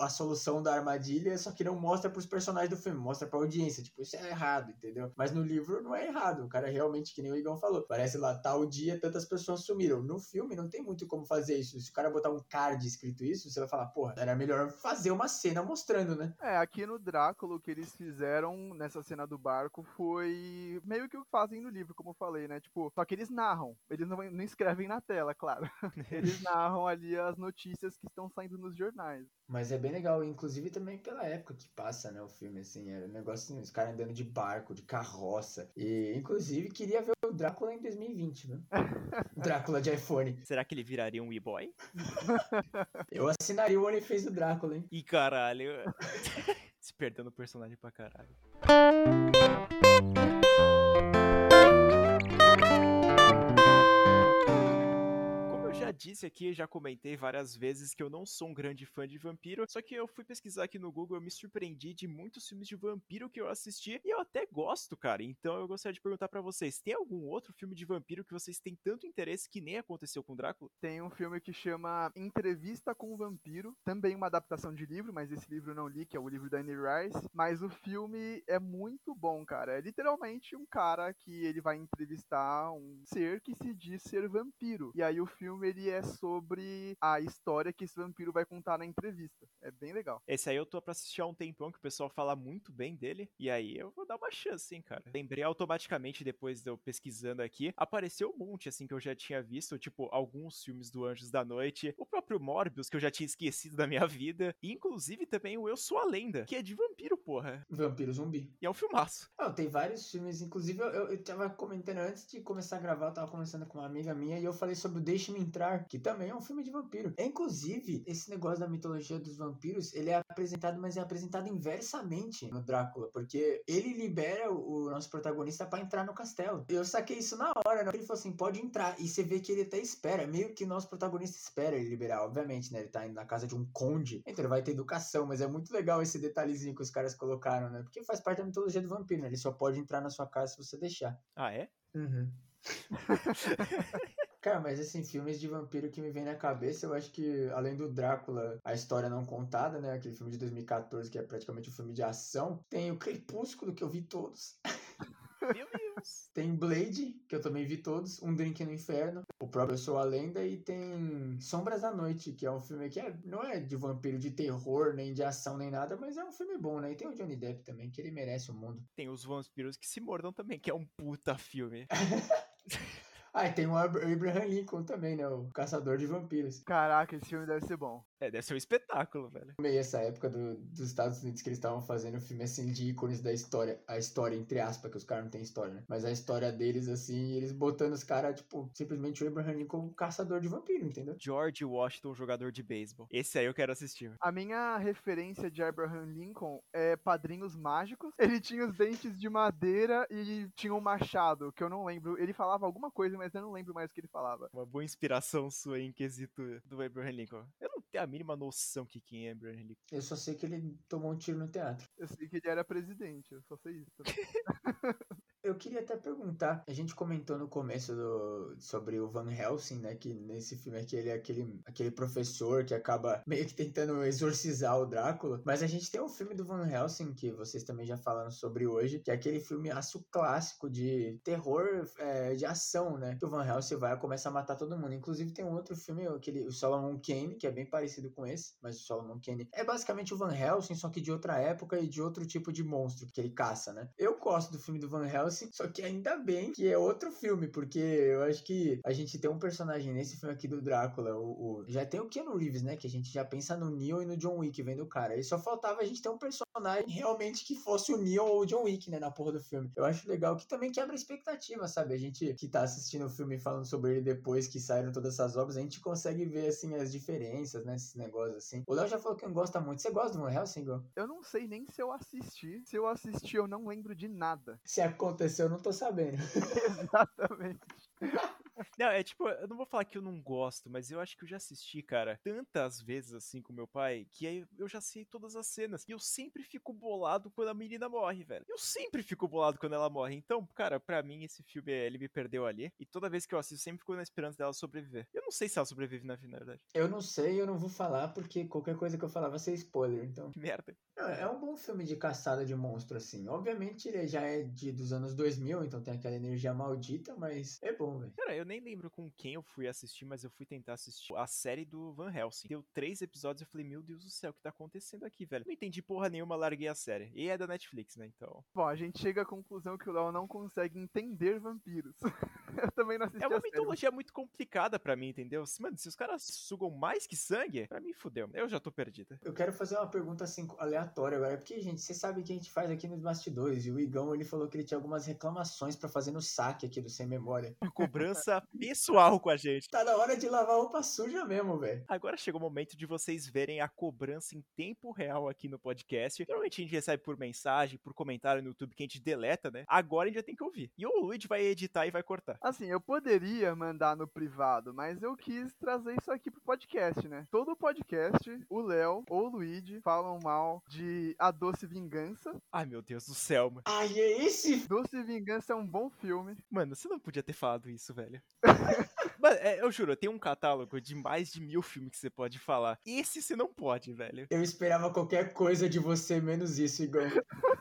a solução da armadilha, só que não mostra pros personagens do filme, mostra pra audiência. Tipo, isso é errado, entendeu? Mas no livro não é errado. O cara realmente, que nem o Igor falou, parece lá, tal dia tantas pessoas sumiram. No filme não tem muito como fazer isso. Se o cara botar um card escrito isso, você vai falar, porra, era melhor fazer uma cena mostrando, né? É, aqui no Drácula, o que eles fizeram nessa cena do barco foi meio que o que fazem no livro, como eu falei, né? Tipo, só que eles narram. Eles não, não escrevem na tela, claro. [laughs] Eles narram ali as notícias que estão saindo nos jornais. Mas é bem legal, inclusive também pela época que passa, né, o filme, assim, era um negócio assim, os caras andando de barco, de carroça. E, inclusive, queria ver o Drácula em 2020, né? [laughs] Drácula de iPhone. Será que ele viraria um e-boy? [laughs] Eu assinaria o OnlyFans do Drácula, hein? Ih, caralho. [laughs] Se perdendo o personagem pra caralho. Disse aqui, já comentei várias vezes que eu não sou um grande fã de vampiro, só que eu fui pesquisar aqui no Google, eu me surpreendi de muitos filmes de vampiro que eu assisti e eu até gosto, cara. Então eu gostaria de perguntar para vocês, tem algum outro filme de vampiro que vocês têm tanto interesse que nem aconteceu com Drácula? Tem um filme que chama Entrevista com o Vampiro, também uma adaptação de livro, mas esse livro eu não li, que é o livro da Anne Rice, mas o filme é muito bom, cara. É literalmente um cara que ele vai entrevistar um ser que se diz ser vampiro. E aí o filme ele é sobre a história que esse vampiro vai contar na entrevista. É bem legal. Esse aí eu tô pra assistir há um tempão, que o pessoal fala muito bem dele. E aí eu vou dar uma chance, hein, cara. Lembrei automaticamente, depois de eu pesquisando aqui, apareceu um monte, assim, que eu já tinha visto, tipo, alguns filmes do Anjos da Noite, o próprio Morbius, que eu já tinha esquecido da minha [laughs] vida, e inclusive também o Eu Sou a Lenda, que é de vampiro, porra. Vampiro zumbi. E é um filmaço. Não, tem vários filmes, inclusive eu, eu, eu tava comentando antes de começar a gravar, eu tava conversando com uma amiga minha e eu falei sobre o Deixe-me Entrar, que também é um filme de vampiro. Inclusive, esse negócio da mitologia dos vampiros, ele é apresentado, mas é apresentado inversamente no Drácula, porque ele libera o, o nosso protagonista para entrar no castelo. Eu saquei isso na hora, né? Ele falou assim, pode entrar. E você vê que ele até espera, meio que o nosso protagonista espera ele liberar, obviamente, né? Ele tá indo na casa de um conde, então ele vai ter educação, mas é muito legal esse detalhezinho que os caras colocaram, né? Porque faz parte da mitologia do vampiro, né? Ele só pode entrar na sua casa se você deixar. Ah, é? Uhum. [laughs] Cara, mas assim, filmes de vampiro que me vem na cabeça, eu acho que além do Drácula, a história não contada, né? Aquele filme de 2014 que é praticamente um filme de ação, tem o Crepúsculo que eu vi todos. Meu Deus. [laughs] Tem Blade, que eu também vi todos, Um Drink no Inferno, o próprio Eu Sou a Lenda e tem Sombras da Noite, que é um filme que é, não é de vampiro de terror, nem de ação, nem nada, mas é um filme bom, né? E tem o Johnny Depp também, que ele merece o mundo. Tem os vampiros que se mordam também, que é um puta filme. [laughs] Ah, e tem o Abraham Lincoln também, né? O Caçador de Vampiros. Caraca, esse filme deve ser bom. É, deve ser um espetáculo, velho. Meio essa época do, dos Estados Unidos que eles estavam fazendo filme assim de ícones da história. A história, entre aspas, que os caras não têm história, né? Mas a história deles, assim, eles botando os caras, tipo, simplesmente o Abraham Lincoln como caçador de vampiro, entendeu? George Washington, jogador de beisebol. Esse aí eu quero assistir. A minha referência de Abraham Lincoln é Padrinhos Mágicos. Ele tinha os dentes de madeira e tinha um machado, que eu não lembro. Ele falava alguma coisa, mas eu não lembro mais o que ele falava. Uma boa inspiração sua em quesito do Abraham Lincoln. Eu não tenho a mínima noção que quem é Abraham Lincoln. Eu só sei que ele tomou um tiro no teatro. Eu sei que ele era presidente, eu só sei isso. [laughs] Eu queria até perguntar, a gente comentou no começo do, sobre o Van Helsing, né, que nesse filme aqui ele é aquele, aquele professor que acaba meio que tentando exorcizar o Drácula, mas a gente tem um filme do Van Helsing que vocês também já falaram sobre hoje, que é aquele filme aço clássico de terror, é, de ação, né, que o Van Helsing vai começar a matar todo mundo. Inclusive tem um outro filme, aquele, o Solomon Kane, que é bem parecido com esse, mas o Solomon Kane é basicamente o Van Helsing, só que de outra época e de outro tipo de monstro que ele caça, né. Eu gosto do filme do Van Helsing, Helsing, só que ainda bem que é outro filme, porque eu acho que a gente tem um personagem nesse filme aqui do Drácula, o, o já tem o Keanu Reeves, né, que a gente já pensa no Neo e no John Wick vendo o cara. E só faltava a gente ter um personagem realmente que fosse o Neo ou o John Wick, né, na porra do filme. Eu acho legal que também quebra expectativa, sabe? A gente que tá assistindo o filme falando sobre ele depois que saíram todas essas obras, a gente consegue ver, assim, as diferenças, né, esses negócios, assim. O Léo já falou que não gosta muito. Você gosta do Van Helsing? Eu não sei nem se eu assisti. Se eu assisti, eu não lembro de nada. Se aconteceu, eu não tô sabendo. [laughs] Exatamente. Não, é tipo, eu não vou falar que eu não gosto, mas eu acho que eu já assisti, cara, tantas vezes assim com meu pai, que aí eu já sei todas as cenas. E eu sempre fico bolado quando a menina morre, velho. Eu sempre fico bolado quando ela morre. Então, cara, pra mim esse filme, ele me perdeu ali. E toda vez que eu assisto, sempre fico na esperança dela sobreviver. Eu não sei se ela sobrevive na, na verdade. Eu não sei, eu não vou falar, porque qualquer coisa que eu falar vai ser spoiler, então. Que merda. É um bom filme de caçada de monstro, assim. Obviamente ele já é de, dos anos 2000, então tem aquela energia maldita, mas é bom, velho. Cara, eu nem lembro com quem eu fui assistir, mas eu fui tentar assistir a série do Van Helsing. Deu três episódios e eu falei, meu Deus do céu, o que tá acontecendo aqui, velho? Não entendi porra nenhuma, larguei a série. E é da Netflix, né, então... Bom, a gente chega à conclusão que o Léo não consegue entender vampiros. [laughs] eu também não assisti É a uma série. mitologia muito complicada pra mim, entendeu? Mano, se os caras sugam mais que sangue, pra mim fudeu. Eu já tô perdida. Eu quero fazer uma pergunta assim aleatória agora, porque, gente, você sabe que a gente faz aqui nos bastidores, e o Igão ele falou que ele tinha algumas reclamações pra fazer no saque aqui do Sem Memória. Uma cobrança pessoal com a gente. Tá na hora de lavar roupa suja mesmo, velho. Agora chegou o momento de vocês verem a cobrança em tempo real aqui no podcast. Normalmente a gente recebe por mensagem, por comentário no YouTube que a gente deleta, né? Agora a gente já tem que ouvir. E o Luigi vai editar e vai cortar. Assim, eu poderia mandar no privado, mas eu quis trazer isso aqui pro podcast, né? Todo podcast, o Léo ou o Luigi falam mal de A Doce Vingança. Ai, meu Deus do céu, mano. Ai, é esse? Doce Vingança é um bom filme. Mano, você não podia ter falado isso, velho. Mano, é, eu juro, tem um catálogo de mais de mil filmes que você pode falar. Esse você não pode, velho. Eu esperava qualquer coisa de você, menos isso, Igão.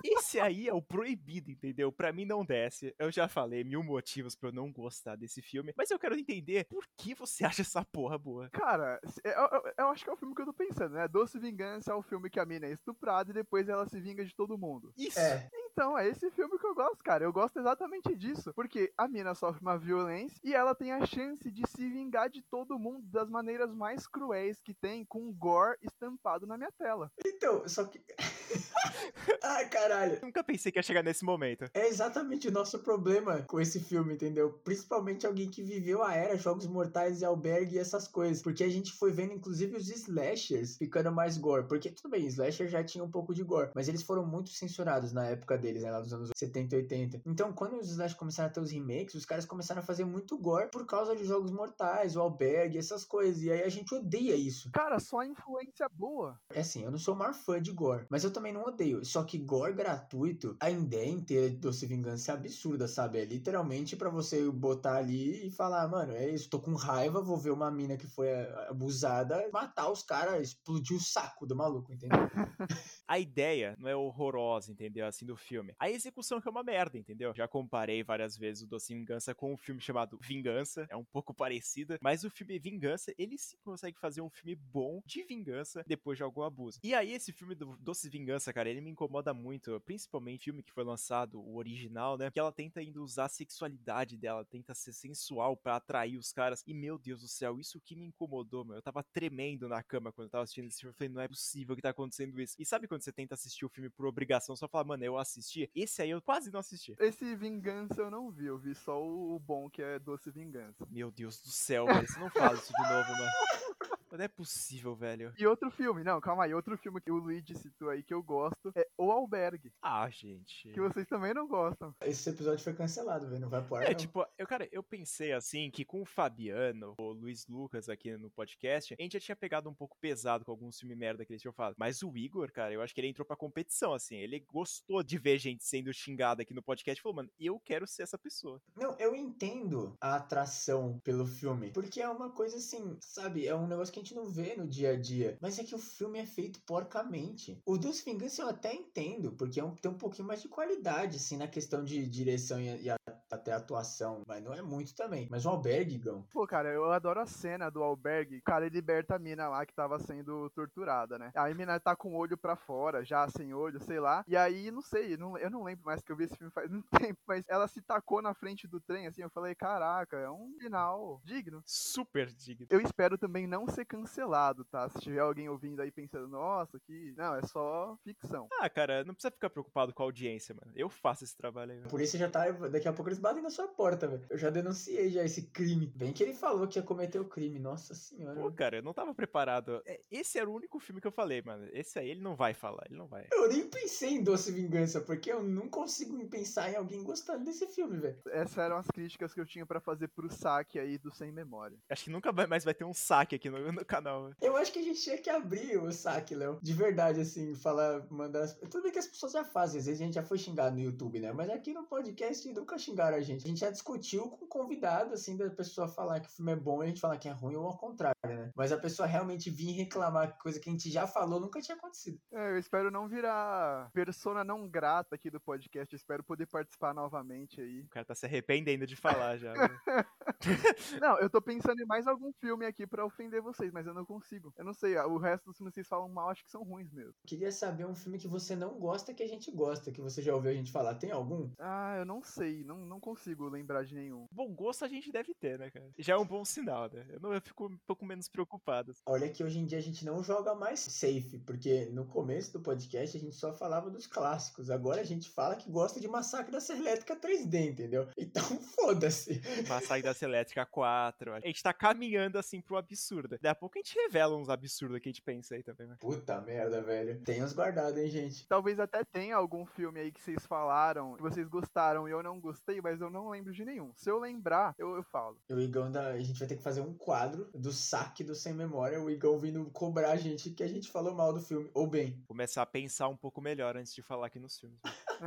Esse aí é o proibido, entendeu? Pra mim não desce. Eu já falei mil motivos pra eu não gostar desse filme, mas eu quero entender por que você [laughs] acha essa porra boa. Cara, eu, eu- eu acho que é o filme que eu tô pensando, né? Doce Vingança é o filme que a mina é estuprada e depois ela se vinga de todo mundo. Isso. É, Então, é esse filme que eu gosto, cara. Eu gosto exatamente disso. Porque a mina sofre uma violência e ela tem a chance de se vingar de todo mundo das maneiras mais cruéis que tem, com gore estampado na minha tela. então, só que. [laughs] Ai, caralho. Nunca pensei que ia chegar nesse momento. É exatamente o nosso problema com esse filme, entendeu? Principalmente alguém que viveu a era Jogos Mortais e Albergue e essas coisas. Porque a gente foi vendo, inclusive, os slashers ficando mais gore. Porque, tudo bem, slasher já tinha um pouco de gore. Mas eles foram muito censurados na época deles, né? Lá dos anos 70 e 80. Então, quando os slashers começaram a ter os remakes, os caras começaram a fazer muito gore por causa de Jogos Mortais, o Albergue, essas coisas. E aí a gente odeia isso. Cara, só influência boa. É assim, eu não sou o maior fã de gore, mas eu também não odeio. Só que gore gratuito, a ideia inteira de Doce Vingança é absurda, sabe? É literalmente pra você botar ali e falar, mano, é isso, tô com raiva, vou ver uma mina que foi eh, abusada, matar os caras, explodir o saco do maluco, entendeu? [laughs] A ideia não é horrorosa, entendeu? Assim, do filme. A execução que é uma merda, entendeu? Já comparei várias vezes o Doce Vingança com um filme chamado Vingança. É um pouco parecida. Mas o filme Vingança, ele sim consegue fazer um filme bom de vingança depois de algum abuso. E aí, esse filme do Doce Vingança, cara, ele me incomoda muito. Principalmente o filme que foi lançado, o original, né? Que ela tenta ainda usar a sexualidade dela, tenta ser sensual pra atrair os caras. E, meu Deus do céu, isso que me incomodou, meu. Eu tava tremendo na cama quando eu tava assistindo esse filme. Eu falei, não é possível que tá acontecendo isso. E sabe quando você tenta assistir o filme por obrigação, só falar, mano, eu assisti? Esse aí eu quase não assisti. Esse Vingança eu não vi, eu vi só o bom que é Doce Vingança. Meu Deus do céu, velho. Você não fala isso de novo, mano. [laughs] Não é possível, velho. E outro filme, não, calma aí, outro filme que o Luigi citou aí que eu gosto é O Albergue, Ah, gente. que vocês também não gostam. Esse episódio foi cancelado, velho, não vai pro ar, É, não. tipo, eu, cara, eu pensei assim que com o Fabiano, o Luiz Lucas aqui no podcast, a gente já tinha pegado um pouco pesado com alguns filmes merda que eles tinham falado. Mas o Igor, cara, eu acho que ele entrou pra competição, assim. Ele gostou de ver gente sendo xingada aqui no podcast e falou, mano, eu quero ser essa pessoa. Não, eu entendo a atração pelo filme. Porque é uma coisa assim, sabe? É um negócio que a gente não vê no dia a dia. Mas é que o filme é feito porcamente. O Doce Vingança eu até entendo, porque é um- tem um pouquinho mais de qualidade, assim, na questão de direção e, e até a atuação, mas não é muito também. Mas o albergue, Gão. Pô, cara, eu adoro a cena do albergue. O cara ele liberta a mina lá que tava sendo torturada, né? Aí a mina tá com o olho pra fora, já sem olho, sei lá. E aí, não sei, não, eu não lembro mais que eu vi esse filme faz muito [laughs] tempo, mas ela se tacou na frente do trem, assim. Eu falei, caraca, é um final digno. Super digno. Eu espero também não ser cancelado, tá? Se tiver alguém ouvindo aí pensando, nossa, que. Não, é só ficção. Ah, cara, não precisa ficar preocupado com a audiência, mano. Eu faço esse trabalho aí. Por isso já tá. Daqui a pouco eles batem na sua porta, velho. Eu já denunciei já esse crime. Bem que ele falou que ia cometer o crime, nossa senhora. Pô, cara, eu não tava preparado. É, esse era o único filme que eu falei, mano. Esse aí ele não vai falar, ele não vai. Eu nem pensei em Doce Vingança, porque eu não consigo pensar em alguém gostando desse filme, velho. Essas eram as críticas que eu tinha para fazer pro saque aí do Sem Memória. Acho que nunca mais vai ter um saque aqui no, no canal. Eu acho que a gente tinha que abrir o saque, Léo. De verdade, assim, falar, mandar. Tudo bem que as pessoas já fazem, às vezes a gente já foi xingado no YouTube, né? Mas aqui no podcast nunca xingaram a gente. A gente já discutiu com convidado, assim, da pessoa falar que o filme é bom e a gente falar que é ruim ou ao contrário, né? Mas a pessoa realmente vir reclamar coisa que a gente já falou nunca tinha acontecido. É, eu espero não virar persona não grata aqui do podcast. Eu espero poder participar novamente aí. O cara tá se arrependendo de falar já. Né? [laughs] não, eu tô pensando em mais algum filme aqui para ofender vocês, mas eu não consigo. Eu não sei, o resto dos filmes que vocês falam mal, acho que são ruins mesmo. Queria saber um filme que você não gosta que a gente gosta, que você já ouviu a gente falar. Tem algum? Ah, eu não sei, não, não consigo lembrar de nenhum. Bom gosto a gente deve ter, né, cara? Já é um bom sinal, né? Eu, não, eu fico um pouco menos preocupado. Olha que hoje em dia a gente não joga mais safe, porque no começo do podcast a gente só falava dos clássicos. Agora a gente fala que gosta de Massacre da Serra Elétrica 3D, entendeu? [laughs] Então foda-se. Massacre da Serra Elétrica 4. A gente tá caminhando assim pro absurdo. Daqui a pouco a gente revela uns absurdos que a gente pensa aí também, né? Puta merda, velho. Tem uns guardados, hein, gente? Talvez até tenha algum filme aí que vocês falaram, que vocês gostaram e eu não gostei, mas eu não lembro de nenhum. Se eu lembrar, eu, eu falo. O Igão, da... a gente vai ter que fazer um quadro do saque do Sem Memória, o Igão vindo cobrar a gente que a gente falou mal do filme, ou bem. Começar a pensar um pouco melhor antes de falar aqui nos filmes.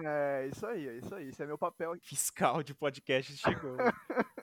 é, isso aí, é isso aí. Esse é meu papel. Fiscal de podcast chegou. [laughs]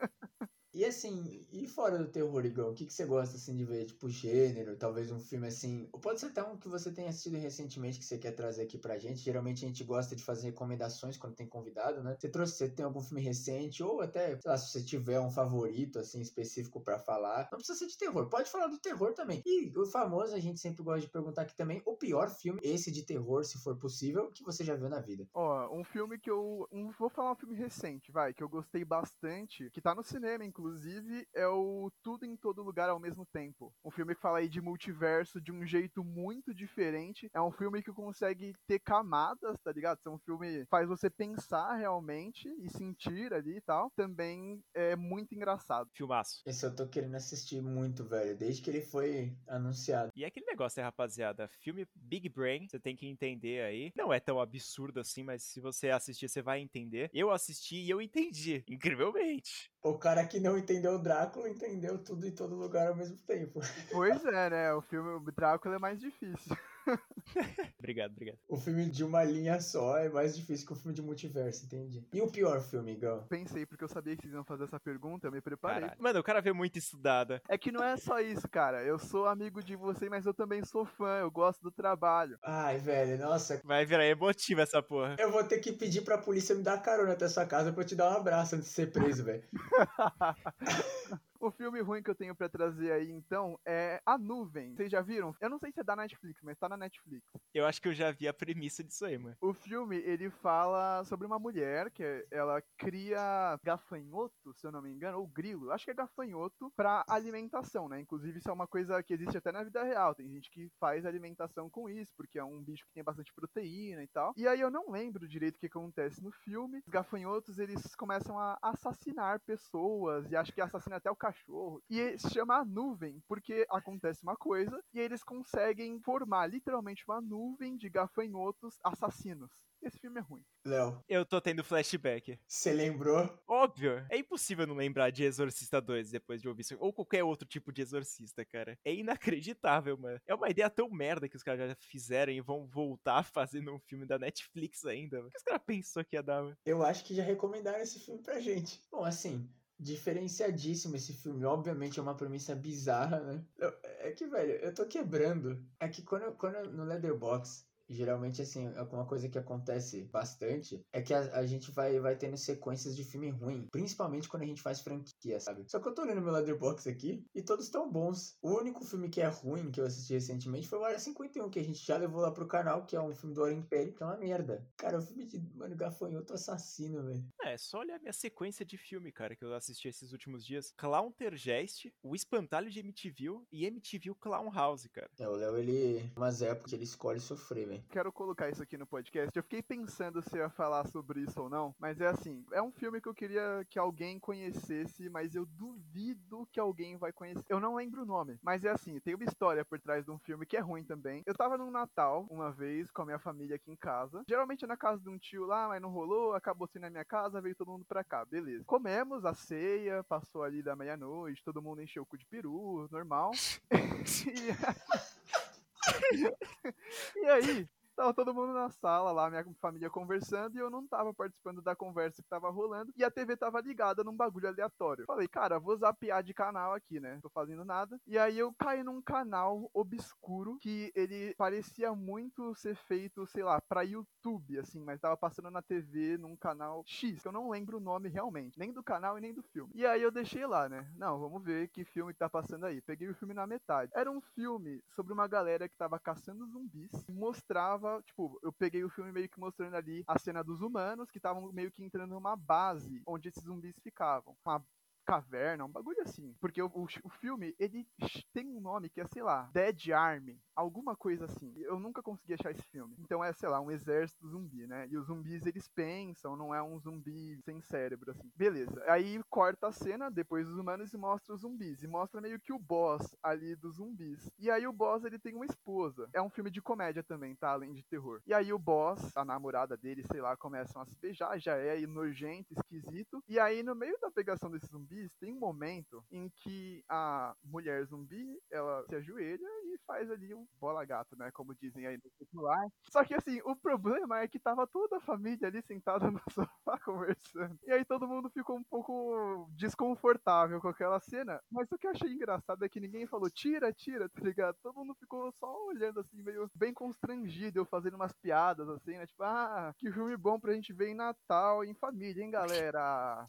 E assim, e fora do terror, Igor, o que, que você gosta assim de ver? Tipo, gênero, talvez um filme assim. Ou pode ser até um que você tenha assistido recentemente que você quer trazer aqui pra gente. Geralmente a gente gosta de fazer recomendações quando tem convidado, né? Você trouxe, você tem algum filme recente, ou até, sei lá, se você tiver um favorito, assim, específico para falar. Não precisa ser de terror, pode falar do terror também. E o famoso, a gente sempre gosta de perguntar aqui também, o pior filme, esse de terror, se for possível, que você já viu na vida. Ó, um filme que eu. Um, vou falar um filme recente, vai, que eu gostei bastante, que tá no cinema, inclusive inclusive, é o Tudo em Todo Lugar ao Mesmo Tempo. Um filme que fala aí de multiverso de um jeito muito diferente. É um filme que consegue ter camadas, tá ligado? É um filme que faz você pensar realmente e sentir ali e tal. Também é muito engraçado. Filmaço. Esse eu tô querendo assistir muito, velho, desde que ele foi anunciado. E é aquele negócio, né, rapaziada? Filme Big Brain, você tem que entender aí. Não é tão absurdo assim, mas se você assistir, você vai entender. Eu assisti e eu entendi, [laughs] incrivelmente. O cara que não entendeu o Drácula entendeu tudo em todo lugar ao mesmo tempo. Pois é, né? O filme Drácula é mais difícil. [laughs] [laughs] obrigado, obrigado. O filme de uma linha só é mais difícil que o filme de multiverso, entendi. E o pior filme, Gal? Pensei, porque eu sabia que vocês iam fazer essa pergunta, eu me preparei. Caralho. Mano, o cara vê muito estudada. É que não é só isso, cara. Eu sou amigo de você, mas eu também sou fã, eu gosto do trabalho. Ai, velho, nossa. Vai virar emotiva essa porra. Eu vou ter que pedir pra polícia me dar carona até sua casa pra eu te dar um abraço antes de ser preso, velho. [laughs] O filme ruim que eu tenho para trazer aí, então, é A Nuvem. Vocês já viram? Eu não sei se é da Netflix, mas tá na Netflix. Eu acho que eu já vi a premissa disso aí, mano. O filme, ele fala sobre uma mulher que ela cria gafanhoto, se eu não me engano, ou grilo, acho que é gafanhoto, pra alimentação, né? Inclusive, isso é uma coisa que existe até na vida real. Tem gente que faz alimentação com isso, porque é um bicho que tem bastante proteína e tal. E aí eu não lembro direito o que acontece no filme. Os gafanhotos, eles começam a assassinar pessoas, e acho que assassina até o cachorro cachorro. E se chama a nuvem, porque acontece uma coisa e eles conseguem formar literalmente uma nuvem de gafanhotos assassinos. Esse filme é ruim. Léo. Eu tô tendo flashback. Você lembrou? Óbvio. É impossível não lembrar de Exorcista 2 depois de ouvir isso. Ou qualquer outro tipo de Exorcista, cara. É inacreditável, mano. É uma ideia tão merda que os caras já fizeram e vão voltar fazendo um filme da Netflix ainda. Mano. O que os caras pensou que ia dar, mano? Eu acho que já recomendaram esse filme pra gente. Bom, assim, diferenciadíssimo esse filme. Obviamente é uma premissa bizarra, né? É que, velho, eu tô quebrando. É que quando, eu, quando eu, no Leatherbox Geralmente, assim, uma coisa que acontece bastante é que a, a, gente vai, vai tendo sequências de filme ruim, principalmente quando a gente faz franquia, sabe? Só que eu tô olhando meu Letterboxd aqui e todos estão bons. O único filme que é ruim que eu assisti recentemente foi o Área 51, que a gente já levou lá pro canal, que é um filme do Oriente Peri, que é uma merda. Cara, o filme de Mano Gafanhoto assassino, velho. É, só olhar a minha sequência de filme, cara, que eu assisti esses últimos dias. Clown Tergeste, O Espantalho de MTV e MTV Clown House, cara. É, o Léo, ele, umas épocas, ele escolhe sofrer, velho. Quero colocar isso aqui no podcast. Eu fiquei pensando se eu ia falar sobre isso ou não, mas é assim, é um filme que eu queria que alguém conhecesse, mas eu duvido que alguém vai conhecer. Eu não lembro o nome, mas é assim, tem uma história por trás de um filme que é ruim também. Eu tava num Natal, uma vez, com a minha família aqui em casa. Geralmente é na casa de um tio lá, mas não rolou, acabou sendo na minha casa, veio todo mundo pra cá, beleza. Comemos a ceia, passou ali da meia-noite, todo mundo encheu o cu de peru, normal. [laughs] [laughs] e [laughs] aí, Tava todo mundo na sala lá, minha família conversando, e eu não tava participando da conversa que tava rolando, e a TV tava ligada num bagulho aleatório. Falei, cara, vou zapear de canal aqui, né? Tô fazendo nada. E aí eu caí num canal obscuro que ele parecia muito ser feito, sei lá, pra YouTube, assim, mas tava passando na TV num canal X, que eu não lembro o nome realmente, nem do canal e nem do filme. E aí eu deixei lá, né? Não, vamos ver que filme tá passando aí. Peguei o filme na metade. Era um filme sobre uma galera que tava caçando zumbis, mostrava tava, tipo, eu peguei o filme meio que mostrando ali a cena dos humanos que estavam meio que entrando numa base onde esses zumbis ficavam. Uma caverna, um bagulho assim. Porque o, o, o, filme, ele tem um nome que é, sei lá, Dead Army, alguma coisa assim. Eu nunca consegui achar esse filme. Então é, sei lá, um exército zumbi, né? E os zumbis, eles pensam, não é um zumbi sem cérebro, assim. Beleza. Aí corta a cena, depois dos humanos, e mostra os zumbis. E mostra meio que o boss ali dos zumbis. E aí o boss, ele tem uma esposa. É um filme de comédia também, tá? Além de terror. E aí o boss, a namorada dele, sei lá, começam a se beijar, já é nojento, esquisito. E aí, no meio da pegação desses zumbis, zumbis, tem um momento em que a mulher zumbi, ela se ajoelha e faz ali um bola gato, né? Como dizem aí no popular. Só que assim, o problema é que tava toda a família ali sentada [laughs] no sofá conversando. E aí todo mundo ficou um pouco desconfortável com aquela cena. Mas o que eu achei engraçado é que ninguém falou tira, tira, tá ligado? Todo mundo ficou só olhando assim, meio bem constrangido, eu fazendo umas piadas assim, né? Tipo, ah, que filme bom pra gente ver em Natal, em família, hein, galera?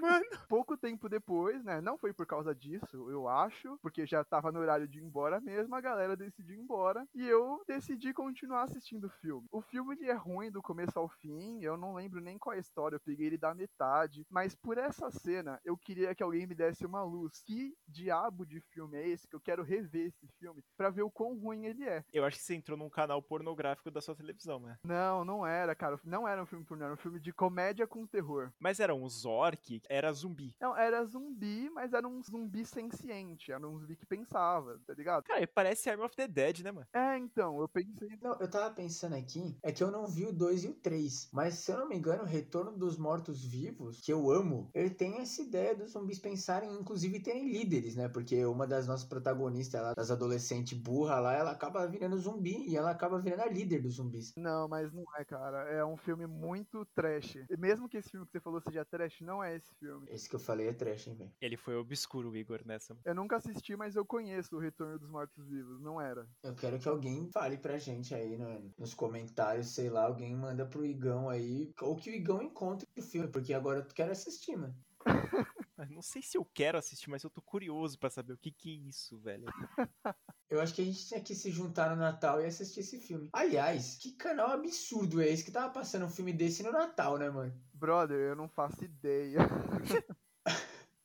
Mano. [laughs] Pouco tempo depois, né? Não foi por causa disso, eu acho, porque já tava no horário de ir embora mesmo, a galera decidiu ir embora e eu decidi continuar assistindo o filme. O filme ele é ruim do começo ao fim, eu não lembro nem qual é a história, eu peguei ele da metade, mas por essa cena eu queria que alguém me desse uma luz. Que diabo de filme é esse que eu quero rever esse filme para ver o quão ruim ele é? Eu acho que você entrou num canal pornográfico da sua televisão, né? Não, não era, cara. Não era um filme pornô, era um filme de comédia com terror. Mas era um Zork, era zumbi. Não, era zumbi, mas era um zumbi senciente. Era um zumbi que pensava, tá ligado? Cara, parece Arm of the Dead, né, mano? É, então, eu pensei. Não, eu tava pensando aqui, é que eu não vi o 2 e o 3. Mas se eu não me engano, o Retorno dos Mortos Vivos, que eu amo, ele tem essa ideia dos zumbis pensarem, inclusive terem líderes, né? Porque uma das nossas protagonistas, ela, das adolescentes burra lá, ela acaba virando zumbi e ela acaba virando a líder dos zumbis. Não, mas não é, cara. É um filme muito trash. E mesmo que esse filme que você falou seja trash, não é esse filme. Esse que eu falei é trash, hein, velho. Ele foi obscuro, Igor, nessa. Eu nunca assisti, mas eu conheço o Retorno dos Mortos-Vivos, não era. Eu quero que alguém fale pra gente aí no, nos comentários, sei lá, alguém manda pro Igão aí, ou que o Igão encontre o filme, porque agora eu quero assistir, mano. [laughs] Não sei se eu quero assistir, mas eu tô curioso para saber o que que é isso, velho. [laughs] Eu acho que a gente tinha que se juntar no Natal e assistir esse filme. Aliás, que canal absurdo é esse que tava passando um filme desse no Natal, né, mano? Brother, eu não faço ideia. [laughs]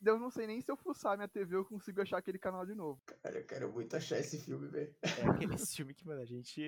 eu não sei nem se eu fuçar minha TV eu consigo achar aquele canal de novo. Cara, eu quero muito achar esse filme, velho. É aquele filme que, mano, a gente,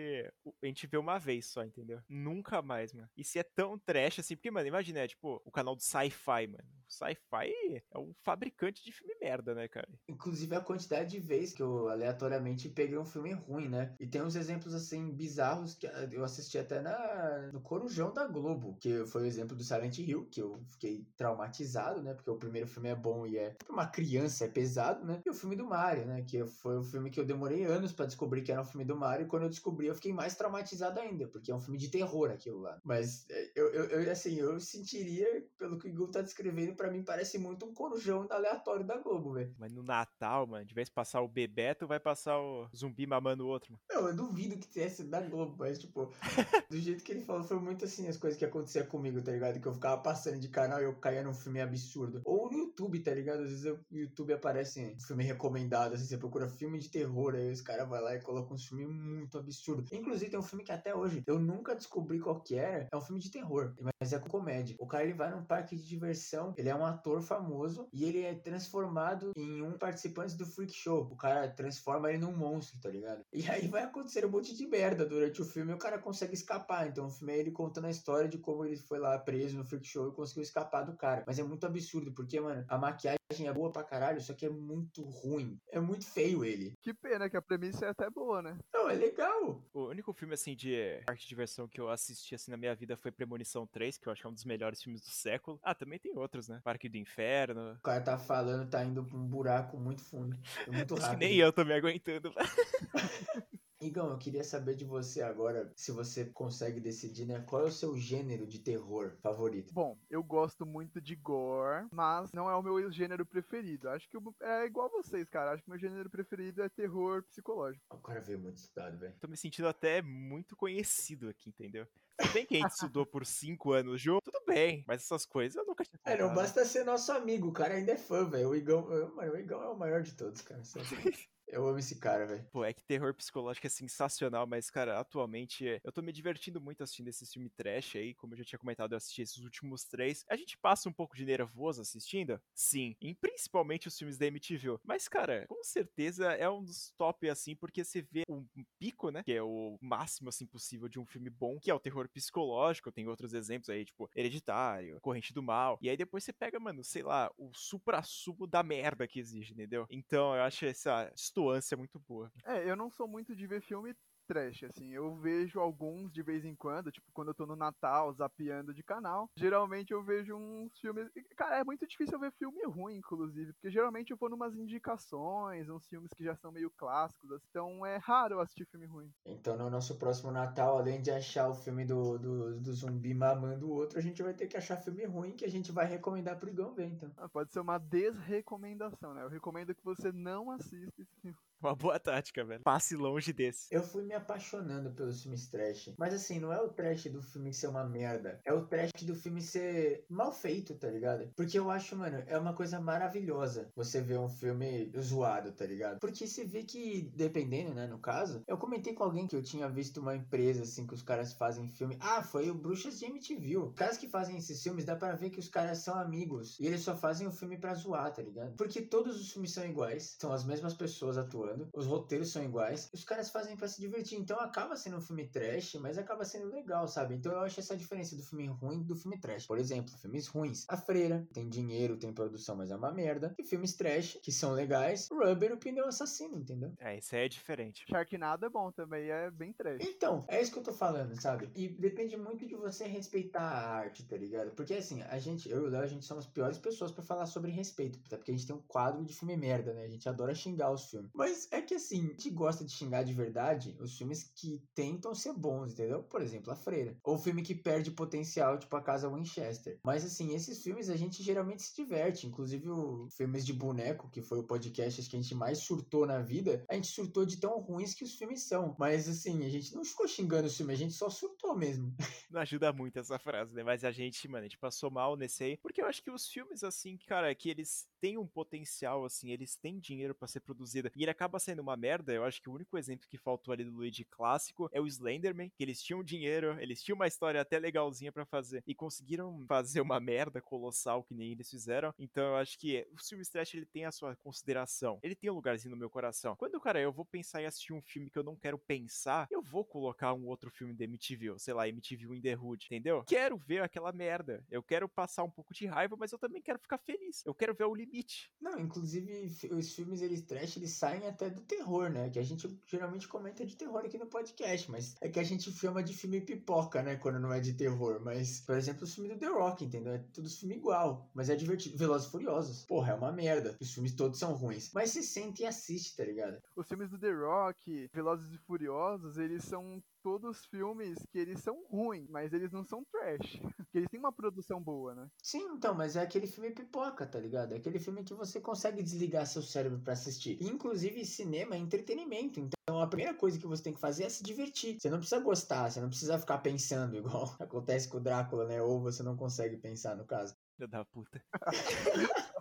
a gente vê uma vez só, entendeu? Nunca mais, mano. E se é tão trash assim, porque, mano, imagina, é, tipo, o canal do Sci-Fi, mano. Sci-Fi é um fabricante de filme merda, né, cara? Inclusive a quantidade de vezes que eu aleatoriamente peguei um filme ruim, né? E tem uns exemplos, assim, bizarros que eu assisti até na, no Corujão da Globo, que foi o exemplo do Silent Hill, que eu fiquei traumatizado, né? Porque o primeiro filme é bom e é pra uma criança é pesado, né? E o filme do Mario, né? Que foi o filme que eu demorei anos pra descobrir que era um filme do Mario. E quando eu descobri, eu fiquei mais traumatizado ainda, porque é um filme de terror aquilo lá. Mas é, eu, eu, eu assim, eu sentiria, pelo que o Igor tá descrevendo, pra mim parece muito um corujão aleatório da Globo, velho. Mas no Natal, mano, de vez passar o Bebeto, vai passar o zumbi mamando o outro, mano. Não, eu duvido que tivesse da Globo, mas, tipo, [laughs] do jeito que ele falou, foi muito assim as coisas que aconteciam comigo, tá ligado? Que eu ficava passando de canal e eu caía num filme absurdo. Ou no YouTube, tá ligado? Às vezes o YouTube aparece um filme recomendado, assim, você procura filme de terror, aí os caras vão lá e colocam um filme muito absurdo. Inclusive, tem um filme que até hoje eu nunca descobri qual que era. É um filme de terror, mas é com comédia. O cara ele vai num parque de diversão, ele é um ator famoso e ele é transformado em um participante do Freak Show. O cara transforma ele num monstro, tá ligado? E aí vai acontecer um monte de merda durante o filme e o cara consegue escapar. Então o filme é ele contando a história de como ele foi lá preso no Freak Show e conseguiu escapar do cara. Mas é muito absurdo, porque, mano, a maquiagem é boa pra caralho, só que é muito ruim. É muito feio ele. Que pena que a premissa é até boa, né? Não, é legal. O único filme, assim, de parque de diversão que eu assisti, assim, na minha vida foi Premonição 3, que eu acho que é um dos melhores filmes do século. Ah, também tem outros, né? Parque do Inferno. O cara tá falando, tá indo pra um buraco muito fundo. Muito Acho que rápido. nem eu tô me aguentando. [laughs] Igão, eu queria saber de você agora, se você consegue decidir, né? Qual é o seu gênero de terror favorito? Bom, eu gosto muito de gore, mas não é o meu gênero preferido. Acho que eu- é igual vocês, cara. Acho que meu gênero preferido é terror psicológico. O cara veio muito estudado, velho. tô me sentindo até muito conhecido aqui, entendeu? Tudo bem que a gente [laughs] estudou por cinco anos junto, tudo bem. Mas essas coisas eu nunca tinha É, não basta ser nosso amigo, o cara ainda é fã, velho. O Igão, eu- mano, o Igão é o maior de todos, cara. [laughs] Eu amo esse cara, velho. Pô, é que terror psicológico é sensacional, mas, cara, atualmente é, eu tô me divertindo muito assistindo esse filme trash aí. Como eu já tinha comentado, eu assisti esses últimos três. A gente passa um pouco de nervoso assistindo? Sim. E principalmente os filmes da MTV. Mas, cara, com certeza é um dos top, assim, porque você vê um pico, né? Que é o máximo, assim, possível de um filme bom, que é o terror psicológico. Tem outros exemplos aí, tipo, Hereditário, Corrente do Mal. E aí depois você pega, mano, sei lá, o supra-sumo da merda que existe, entendeu? Então eu acho essa distoância muito boa. É, eu não sou muito de ver filme trash, assim. Eu vejo alguns de vez em quando, tipo, quando eu tô no Natal, zapeando de canal. Geralmente eu vejo uns filmes. Cara, é muito difícil eu ver filme ruim, inclusive, porque geralmente eu vou numas indicações, uns filmes que já são meio clássicos, assim, então é raro eu assistir filme ruim. Então, no nosso próximo Natal, além de achar o filme do, do, do zumbi mamando o outro, a gente vai ter que achar filme ruim que a gente vai recomendar pro Igão ver, então. Ah, Pode ser uma desrecomendação, né? Eu recomendo que você não assista esse filme. Uma boa tática, velho. Passe longe desse. Eu fui me apaixonando pelos filmes trash. Mas assim, não é o trash do filme ser uma merda. É o trash do filme ser mal feito, tá ligado? Porque eu acho, mano, é uma coisa maravilhosa você ver um filme zoado, tá ligado? Porque você vê que, dependendo, né, no caso, eu comentei com alguém que eu tinha visto uma empresa, assim, que os caras fazem filme. Ah, foi o Bruxas de MTV. Os caras que fazem esses filmes, dá pra ver que os caras são amigos. E eles só fazem o filme pra zoar, tá ligado? Porque todos os filmes são iguais, são as mesmas pessoas atuando, os roteiros são iguais, os caras fazem pra se divertir. Então acaba sendo um filme trash, mas acaba sendo legal, sabe? Então eu acho essa diferença do filme ruim do filme trash. Por exemplo, filmes ruins. A Freira tem dinheiro, tem produção, mas é uma merda. E filmes trash, que são legais. Rubber, o pneu assassino, entendeu? É, isso aí é diferente. Sharknado é bom também, é bem trash. Então, é isso que eu tô falando, sabe? E depende muito de você respeitar a arte, tá ligado? Porque assim, a gente, eu e o Léo, a gente somos as piores pessoas pra falar sobre respeito, até porque a gente tem um quadro de filme merda, né? A gente adora xingar os filmes. Mas é que assim, gente gosta de xingar de verdade os filmes que tentam ser bons, entendeu? Por exemplo, A Freira. Ou filme que perde potencial, tipo A Casa Winchester. Mas assim, esses filmes a gente geralmente se diverte, inclusive os filmes de boneco, que foi o podcast que a gente mais surtou na vida, a gente surtou de tão ruins que os filmes são. Mas assim, a gente não ficou xingando os filmes, a gente só surtou mesmo. [laughs] Não ajuda muito essa frase, né? Mas a gente, mano, a gente passou mal nesse aí. Porque eu acho que os filmes, assim, cara, que eles têm um potencial, assim, eles têm dinheiro pra ser produzido. E ele acaba sendo uma merda. Eu acho que o único exemplo que faltou ali do Luigi clássico é o Slenderman, que eles tinham dinheiro, eles tinham uma história até legalzinha pra fazer. E conseguiram [laughs] fazer uma merda colossal que nem eles fizeram. Então eu acho que o filme trash, ele tem a sua consideração. Ele tem um lugarzinho no meu coração. Quando, cara, eu vou pensar em assistir um filme que eu não quero pensar, eu vou colocar um outro filme da MTV, ou sei lá, MTV in the Hood, entendeu? Quero ver aquela merda. Eu quero passar um pouco de raiva, mas eu também quero ficar feliz. Eu quero ver o limite. Não, inclusive os filmes eles trash, eles saem até do terror, né? Que a gente geralmente comenta de terror. aqui no podcast, mas é que a gente chama de filme pipoca, né? Quando não é de terror. Mas, por exemplo, o filme do The Rock, entendeu? É tudo filme igual, mas é divertido. Velozes e Furiosos, porra, é uma merda. Os filmes todos são ruins. Mas se sente e assiste, tá ligado? Os filmes do The Rock, Velozes e Furiosos, eles são todos filmes que eles são ruins, mas eles não são trash. [laughs] Que eles têm uma produção boa, né? Sim, então, mas é aquele filme pipoca, tá ligado? É aquele filme que você consegue desligar seu cérebro para assistir. inclusive, cinema é entretenimento. Então, a primeira coisa que você tem que fazer é se divertir. Você não precisa gostar, você não precisa ficar pensando, [laughs] igual acontece com o Drácula, né? Ou você não consegue pensar, no caso. Filho da puta. [laughs]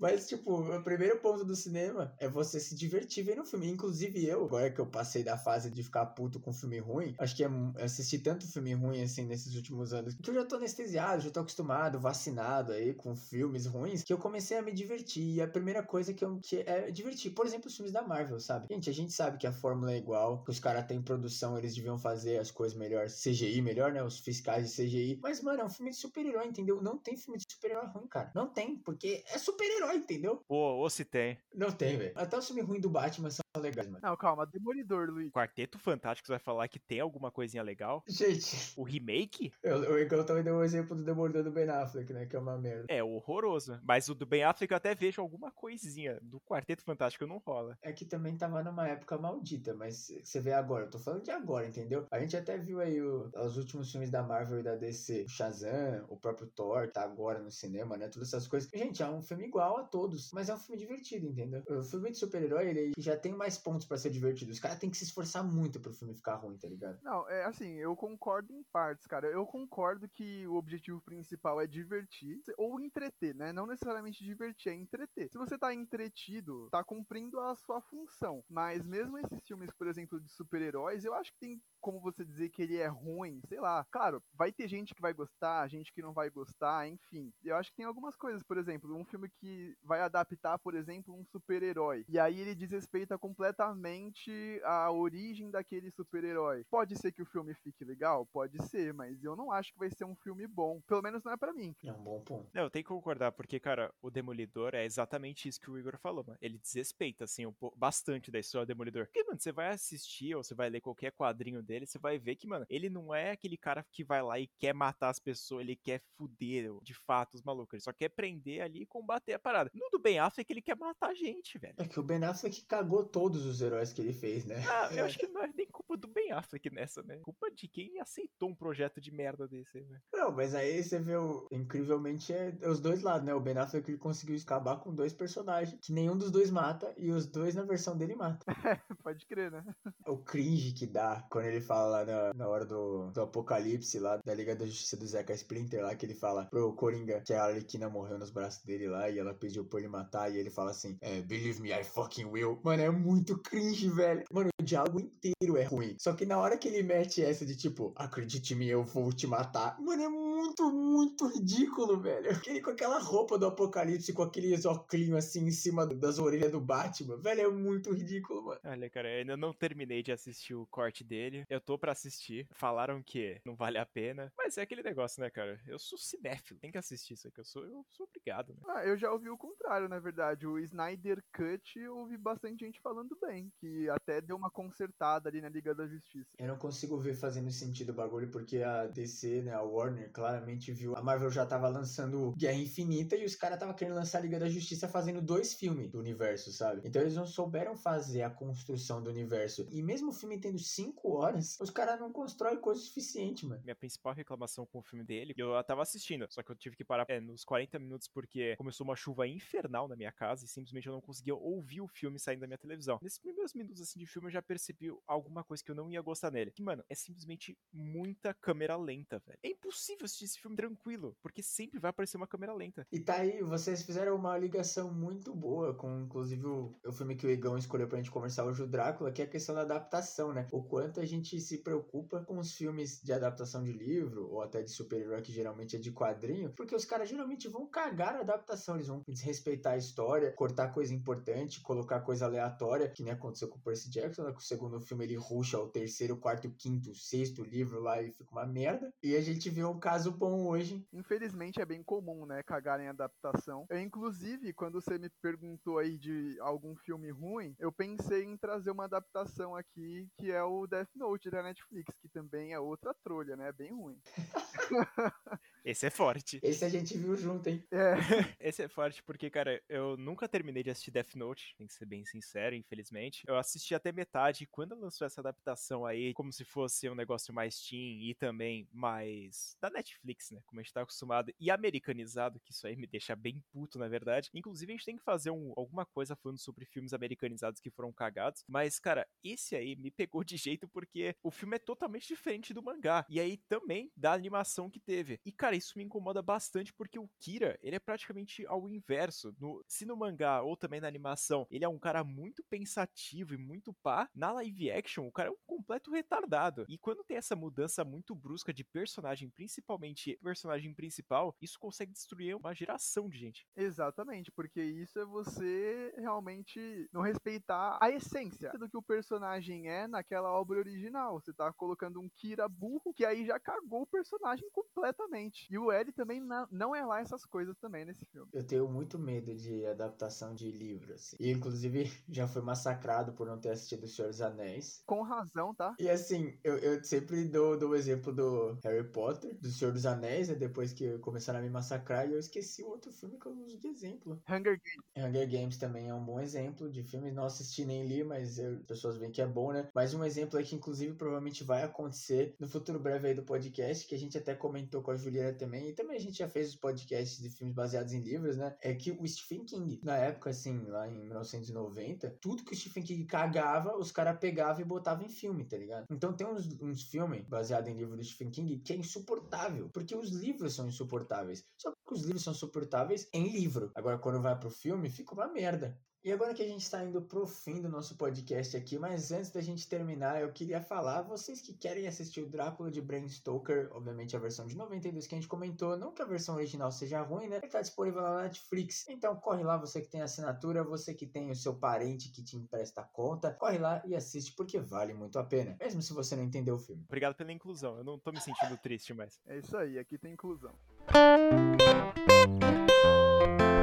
Mas, tipo, o primeiro ponto do cinema é você se divertir vendo o filme. Inclusive eu, agora que eu passei da fase de ficar puto com filme ruim, acho que é, assisti tanto filme ruim, assim, nesses últimos anos, que eu já tô anestesiado, já tô acostumado, vacinado aí com filmes ruins, que eu comecei a me divertir. E a primeira coisa que eu que é divertir, por exemplo, os filmes da Marvel, sabe? Gente, a gente sabe que a fórmula é igual, que os caras têm produção, eles deviam fazer as coisas melhor, CGI melhor, né? Os fiscais de CGI. Mas, mano, é um filme de super-herói, entendeu? Não tem filme de super-herói ruim, cara. Não tem, porque é super-herói, entendeu? Pô, ou se tem. Não tem, velho. Até os filmes ruins do Batman são legais, mano. Não, calma, Demolidor, Luiz. Quarteto Fantástico, você vai falar que tem alguma coisinha legal? Gente. O remake? Eu, eu, eu também dei um exemplo do Demolidor do Ben Affleck, né? Que é uma merda. É horroroso. Mas o do Ben Affleck eu até vejo alguma coisinha. Do Quarteto Fantástico não rola. É que também tava numa época maldita, mas você vê agora, eu tô falando de agora, entendeu? A gente até viu aí o, os últimos filmes da Marvel e da DC. O Shazam, o próprio Thor, tá agora no cinema, né? Todas essas coisas. Gente, é um filme igual a todos, mas é um filme divertido, entendeu? O filme de super-herói, ele já tem mais pontos para ser divertido. Os caras têm que se esforçar muito pro filme ficar ruim, tá ligado? Não, é assim, eu concordo em partes, cara. Eu concordo que o objetivo principal é divertir ou entreter, né? Não necessariamente divertir, é entreter. Se você tá entretido, tá cumprindo a sua função. Mas mesmo esses filmes, por exemplo, de super-heróis, eu acho que tem como você dizer que ele é ruim, sei lá. Claro, vai ter gente que vai gostar, gente que não vai gostar, enfim. Eu acho que tem algumas coisas, por exemplo, um filme que vai adaptar, por exemplo, um super-herói. E aí ele desrespeita completamente a origem daquele super-herói. Pode ser que o filme fique legal? Pode ser, mas eu não acho que vai ser um filme bom. Pelo menos não é para mim. É um bom ponto. Não, eu tenho que concordar, porque, cara, o Demolidor é exatamente isso que o Igor falou, mano. Ele desrespeita, assim, um pouco, bastante da história do Demolidor. Porque, mano, você vai assistir ou você vai ler qualquer quadrinho dele você vai ver que, mano, ele não é aquele cara que vai lá e quer matar as pessoas, ele quer fuder, de fato, os malucos. Ele só quer prender ali e combater a parada. No do Ben Affleck, ele quer matar a gente, velho. É que o Ben Affleck cagou todos os heróis que ele fez, né? Ah, eu [laughs] acho que não é nem culpa do Ben Affleck nessa, né? Culpa de quem aceitou um projeto de merda desse, né? Não, mas aí você vê o... incrivelmente é os dois lados, né? O Ben Affleck ele conseguiu acabar com dois personagens que nenhum dos dois mata e os dois na versão dele mata. [laughs] Pode crer, né? [laughs] O cringe que dá quando ele fala lá na, na hora do, do apocalipse lá da Liga da Justiça do Zeca Splinter lá, que ele fala pro Coringa que a Arlequina morreu nos braços dele lá e ela pediu pra ele matar e ele fala assim, é, believe me, I fucking will. Mano, é muito cringe, velho. Mano, o diálogo inteiro é ruim. Só que na hora que ele mete essa de tipo, acredite em mim, eu vou te matar. Mano, é muito, muito ridículo, velho. Ele com aquela roupa do apocalipse, com aqueles óculos assim em cima das orelhas do Batman. Velho, é muito ridículo, mano. Olha, cara, eu ainda não terminei de assistir o corte dele. Eu tô pra assistir. Falaram que não vale a pena. Mas é aquele negócio, né, cara? Eu sou cinéfilo. Tem que assistir isso aqui. Eu sou, eu sou obrigado, né? Ah, eu já ouvi o contrário, na verdade. O Snyder Cut, eu ouvi bastante gente falando bem. Que até deu uma consertada ali na Liga da Justiça. Eu não consigo ver fazendo sentido o bagulho, porque a DC, né, a Warner, claramente viu. A Marvel já tava lançando Guerra Infinita e os caras tava querendo lançar a Liga da Justiça fazendo dois filmes do universo, sabe? Então eles não souberam fazer a construção do universo. E mesmo o filme tendo cinco horas, os caras não constrói coisa suficiente, mano. Minha principal reclamação com o filme dele, eu tava assistindo, só que eu tive que parar é, nos 40 minutos porque começou uma chuva infernal na minha casa e simplesmente eu não conseguia ouvir o filme saindo da minha televisão. Nesses primeiros minutos assim de filme eu já percebi alguma coisa que eu não ia gostar nele. Que, mano, é simplesmente muita câmera lenta, velho. É impossível assistir esse filme tranquilo, porque sempre vai aparecer uma câmera lenta. E tá aí, vocês fizeram uma ligação muito boa com, inclusive, o, o filme que o Igão escolheu pra gente conversar hoje, o Drácula, que é a questão da adaptação, né? O quanto a gente se preocupa com os filmes de adaptação de livro, ou até de super-herói, que geralmente é de quadrinho, porque os caras geralmente vão cagar a adaptação, eles vão desrespeitar a história, cortar coisa importante, colocar coisa aleatória, que nem aconteceu com o Percy Jackson, né? Com o segundo filme ele ruxa o terceiro, quarto, quinto, sexto livro lá e fica uma merda. E a gente vê um caso bom hoje. Infelizmente é bem comum, né, cagar em adaptação. Eu, inclusive, quando você me perguntou aí de algum filme ruim, eu pensei em trazer uma adaptação aqui que é o Death Note da Netflix, que também é outra trolha, né? Bem ruim. [laughs] Esse é forte. Esse a gente viu junto, hein? É. [laughs] Esse é forte porque, cara, eu nunca terminei de assistir Death Note, tem que ser bem sincero, infelizmente. Eu assisti até metade e quando lançou essa adaptação aí, como se fosse um negócio mais teen e também mais da Netflix, né? Como a gente tá acostumado, e americanizado, que isso aí me deixa bem puto, na verdade. Inclusive, a gente tem que fazer um, alguma coisa falando sobre filmes americanizados que foram cagados. Mas, cara, esse aí me pegou de jeito porque o filme é totalmente diferente do mangá. E aí também da animação que teve. E, cara, isso me incomoda bastante porque o Kira, ele é praticamente ao inverso. No, se no mangá ou também na animação, ele é um cara muito pensativo e muito pá, na live action, o cara é um completo retardado. E quando tem essa mudança muito brusca de personagem, principalmente personagem principal, isso consegue destruir uma geração de gente. Exatamente, porque isso é você realmente não respeitar a essência do que o personagem é naquela obra original. Você tá colocando um Kira burro que aí já cagou o personagem completamente. E o L também não é lá essas coisas também nesse filme. Eu tenho muito medo de adaptação de livros. E inclusive [laughs] já foi massacrado por não ter assistido O Senhor dos Anéis. Com razão, tá? E assim, eu, eu sempre dou, dou o exemplo do Harry Potter, do Senhor dos Anéis, né, depois que começaram a me massacrar, e eu esqueci o outro filme que eu uso de exemplo. Hunger Games. Hunger Games também é um bom exemplo de filme. Não assisti nem li, mas eu, as pessoas veem que é bom, né? Mas um exemplo aí que inclusive provavelmente vai acontecer no futuro breve aí do podcast, que a gente até comentou com a Juliana também, e também a gente já fez os podcasts de filmes baseados em livros, né? É que o Stephen King, na época, assim, lá em 1990, tudo que o Stephen King cagava, os caras pegavam e botavam em filme, tá ligado? Então tem uns, uns filmes baseados em livros do Stephen King que é insuportável, porque os livros são insuportáveis. Só que os livros são suportáveis em livro. Agora, quando vai pro filme, fica uma merda. E agora que a gente está indo pro fim do nosso podcast aqui, mas antes da gente terminar, eu queria falar, vocês que querem assistir o Drácula de Bram Stoker, obviamente a versão de 92 que a gente comentou, não que a versão original seja ruim, né? Ele tá disponível na Netflix. Então corre lá, você que tem assinatura, você que tem o seu parente que te empresta a conta, corre lá e assiste porque vale muito a pena, mesmo se você não entendeu o filme. Obrigado pela inclusão, eu não tô me sentindo triste mais. É isso aí, aqui tem inclusão. [laughs]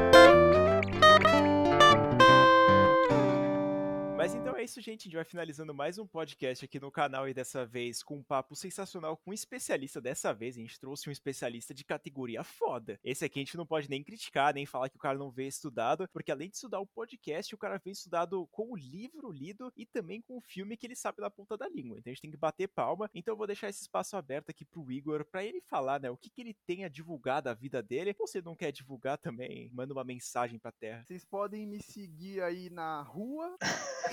Mas então é isso, gente. A gente vai finalizando mais um podcast aqui no canal e dessa vez com um papo sensacional com um especialista. Dessa vez a gente trouxe um especialista de categoria foda. Esse aqui a gente não pode nem criticar, nem falar que o cara não veio estudado, porque além de estudar o podcast, o cara veio estudado com o livro lido e também com o filme que ele sabe da ponta da língua. Então a gente tem que bater palma. Então eu vou deixar esse espaço aberto aqui pro Igor para ele falar, né, o que, que ele tem a divulgar da vida dele. Ou se não quer divulgar também, manda uma mensagem pra terra. Vocês podem me seguir aí na rua. [laughs]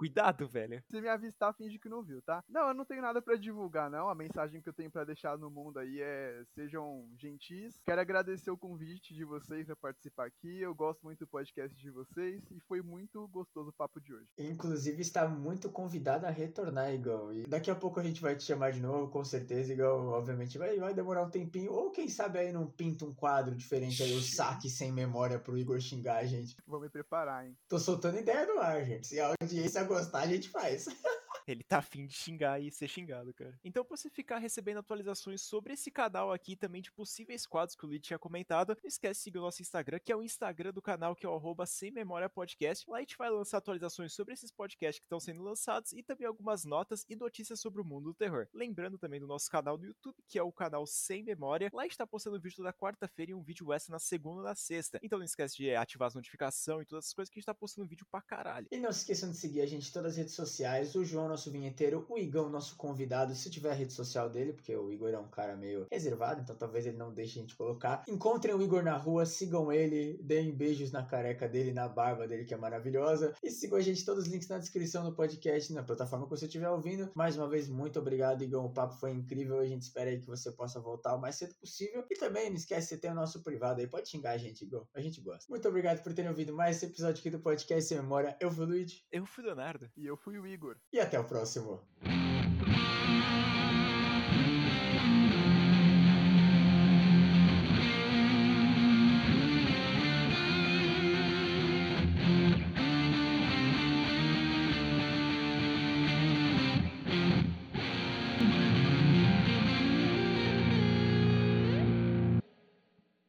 Cuidado, velho. Se me avistar, finge que não viu, tá? Não, eu não tenho nada para divulgar, não. A mensagem que eu tenho para deixar no mundo aí é: sejam gentis. Quero agradecer o convite de vocês para participar aqui. Eu gosto muito do podcast de vocês e foi muito gostoso o papo de hoje. Inclusive, está muito convidado a retornar, Igor. E daqui a pouco a gente vai te chamar de novo, com certeza, Igor. Obviamente vai, vai demorar um tempinho. Ou quem sabe aí não pinta um quadro diferente aí, o saque sem memória pro Igor xingar a gente. Vou me preparar, hein? Tô soltando ideia no ar, gente. Se a audiência gostar, a gente faz. [laughs] Ele tá afim de xingar e ser xingado, cara. Então, pra você ficar recebendo atualizações sobre esse canal aqui, também de possíveis quadros que o Lid tinha comentado, não esquece de seguir o nosso Instagram, que é o Instagram do canal, que é o Sem Memória Podcast. Lá a gente vai lançar atualizações sobre esses podcasts que estão sendo lançados e também algumas notas e notícias sobre o mundo do terror. Lembrando também do nosso canal no YouTube, que é o canal Sem Memória. Lá a gente tá postando vídeo da quarta-feira e um vídeo extra na segunda e na sexta. Então não esquece de ativar as notificações e todas as coisas que a gente tá postando vídeo pra caralho. E não se esqueçam de seguir a gente em todas as redes sociais. O João, nosso vinheteiro, o Igão, nosso convidado, se tiver a rede social dele, porque o Igor é um cara meio reservado, então talvez ele não deixe a gente colocar. Encontrem o Igor na rua, sigam ele, deem beijos na careca dele, na barba dele, que é maravilhosa. E sigam a gente, todos os links na descrição do podcast, na plataforma que você estiver ouvindo. Mais uma vez, muito obrigado, Igão. O papo foi incrível. A gente espera aí que você possa voltar o mais cedo possível. E também não esquece, você tem o nosso privado aí. Pode xingar a gente, Igor. A gente gosta. Muito obrigado por terem ouvido mais esse episódio aqui do podcast Sem Memória. Eu fui o Luigi. Eu fui o Leonardo. E eu fui o Igor. E até o próximo. Thank you.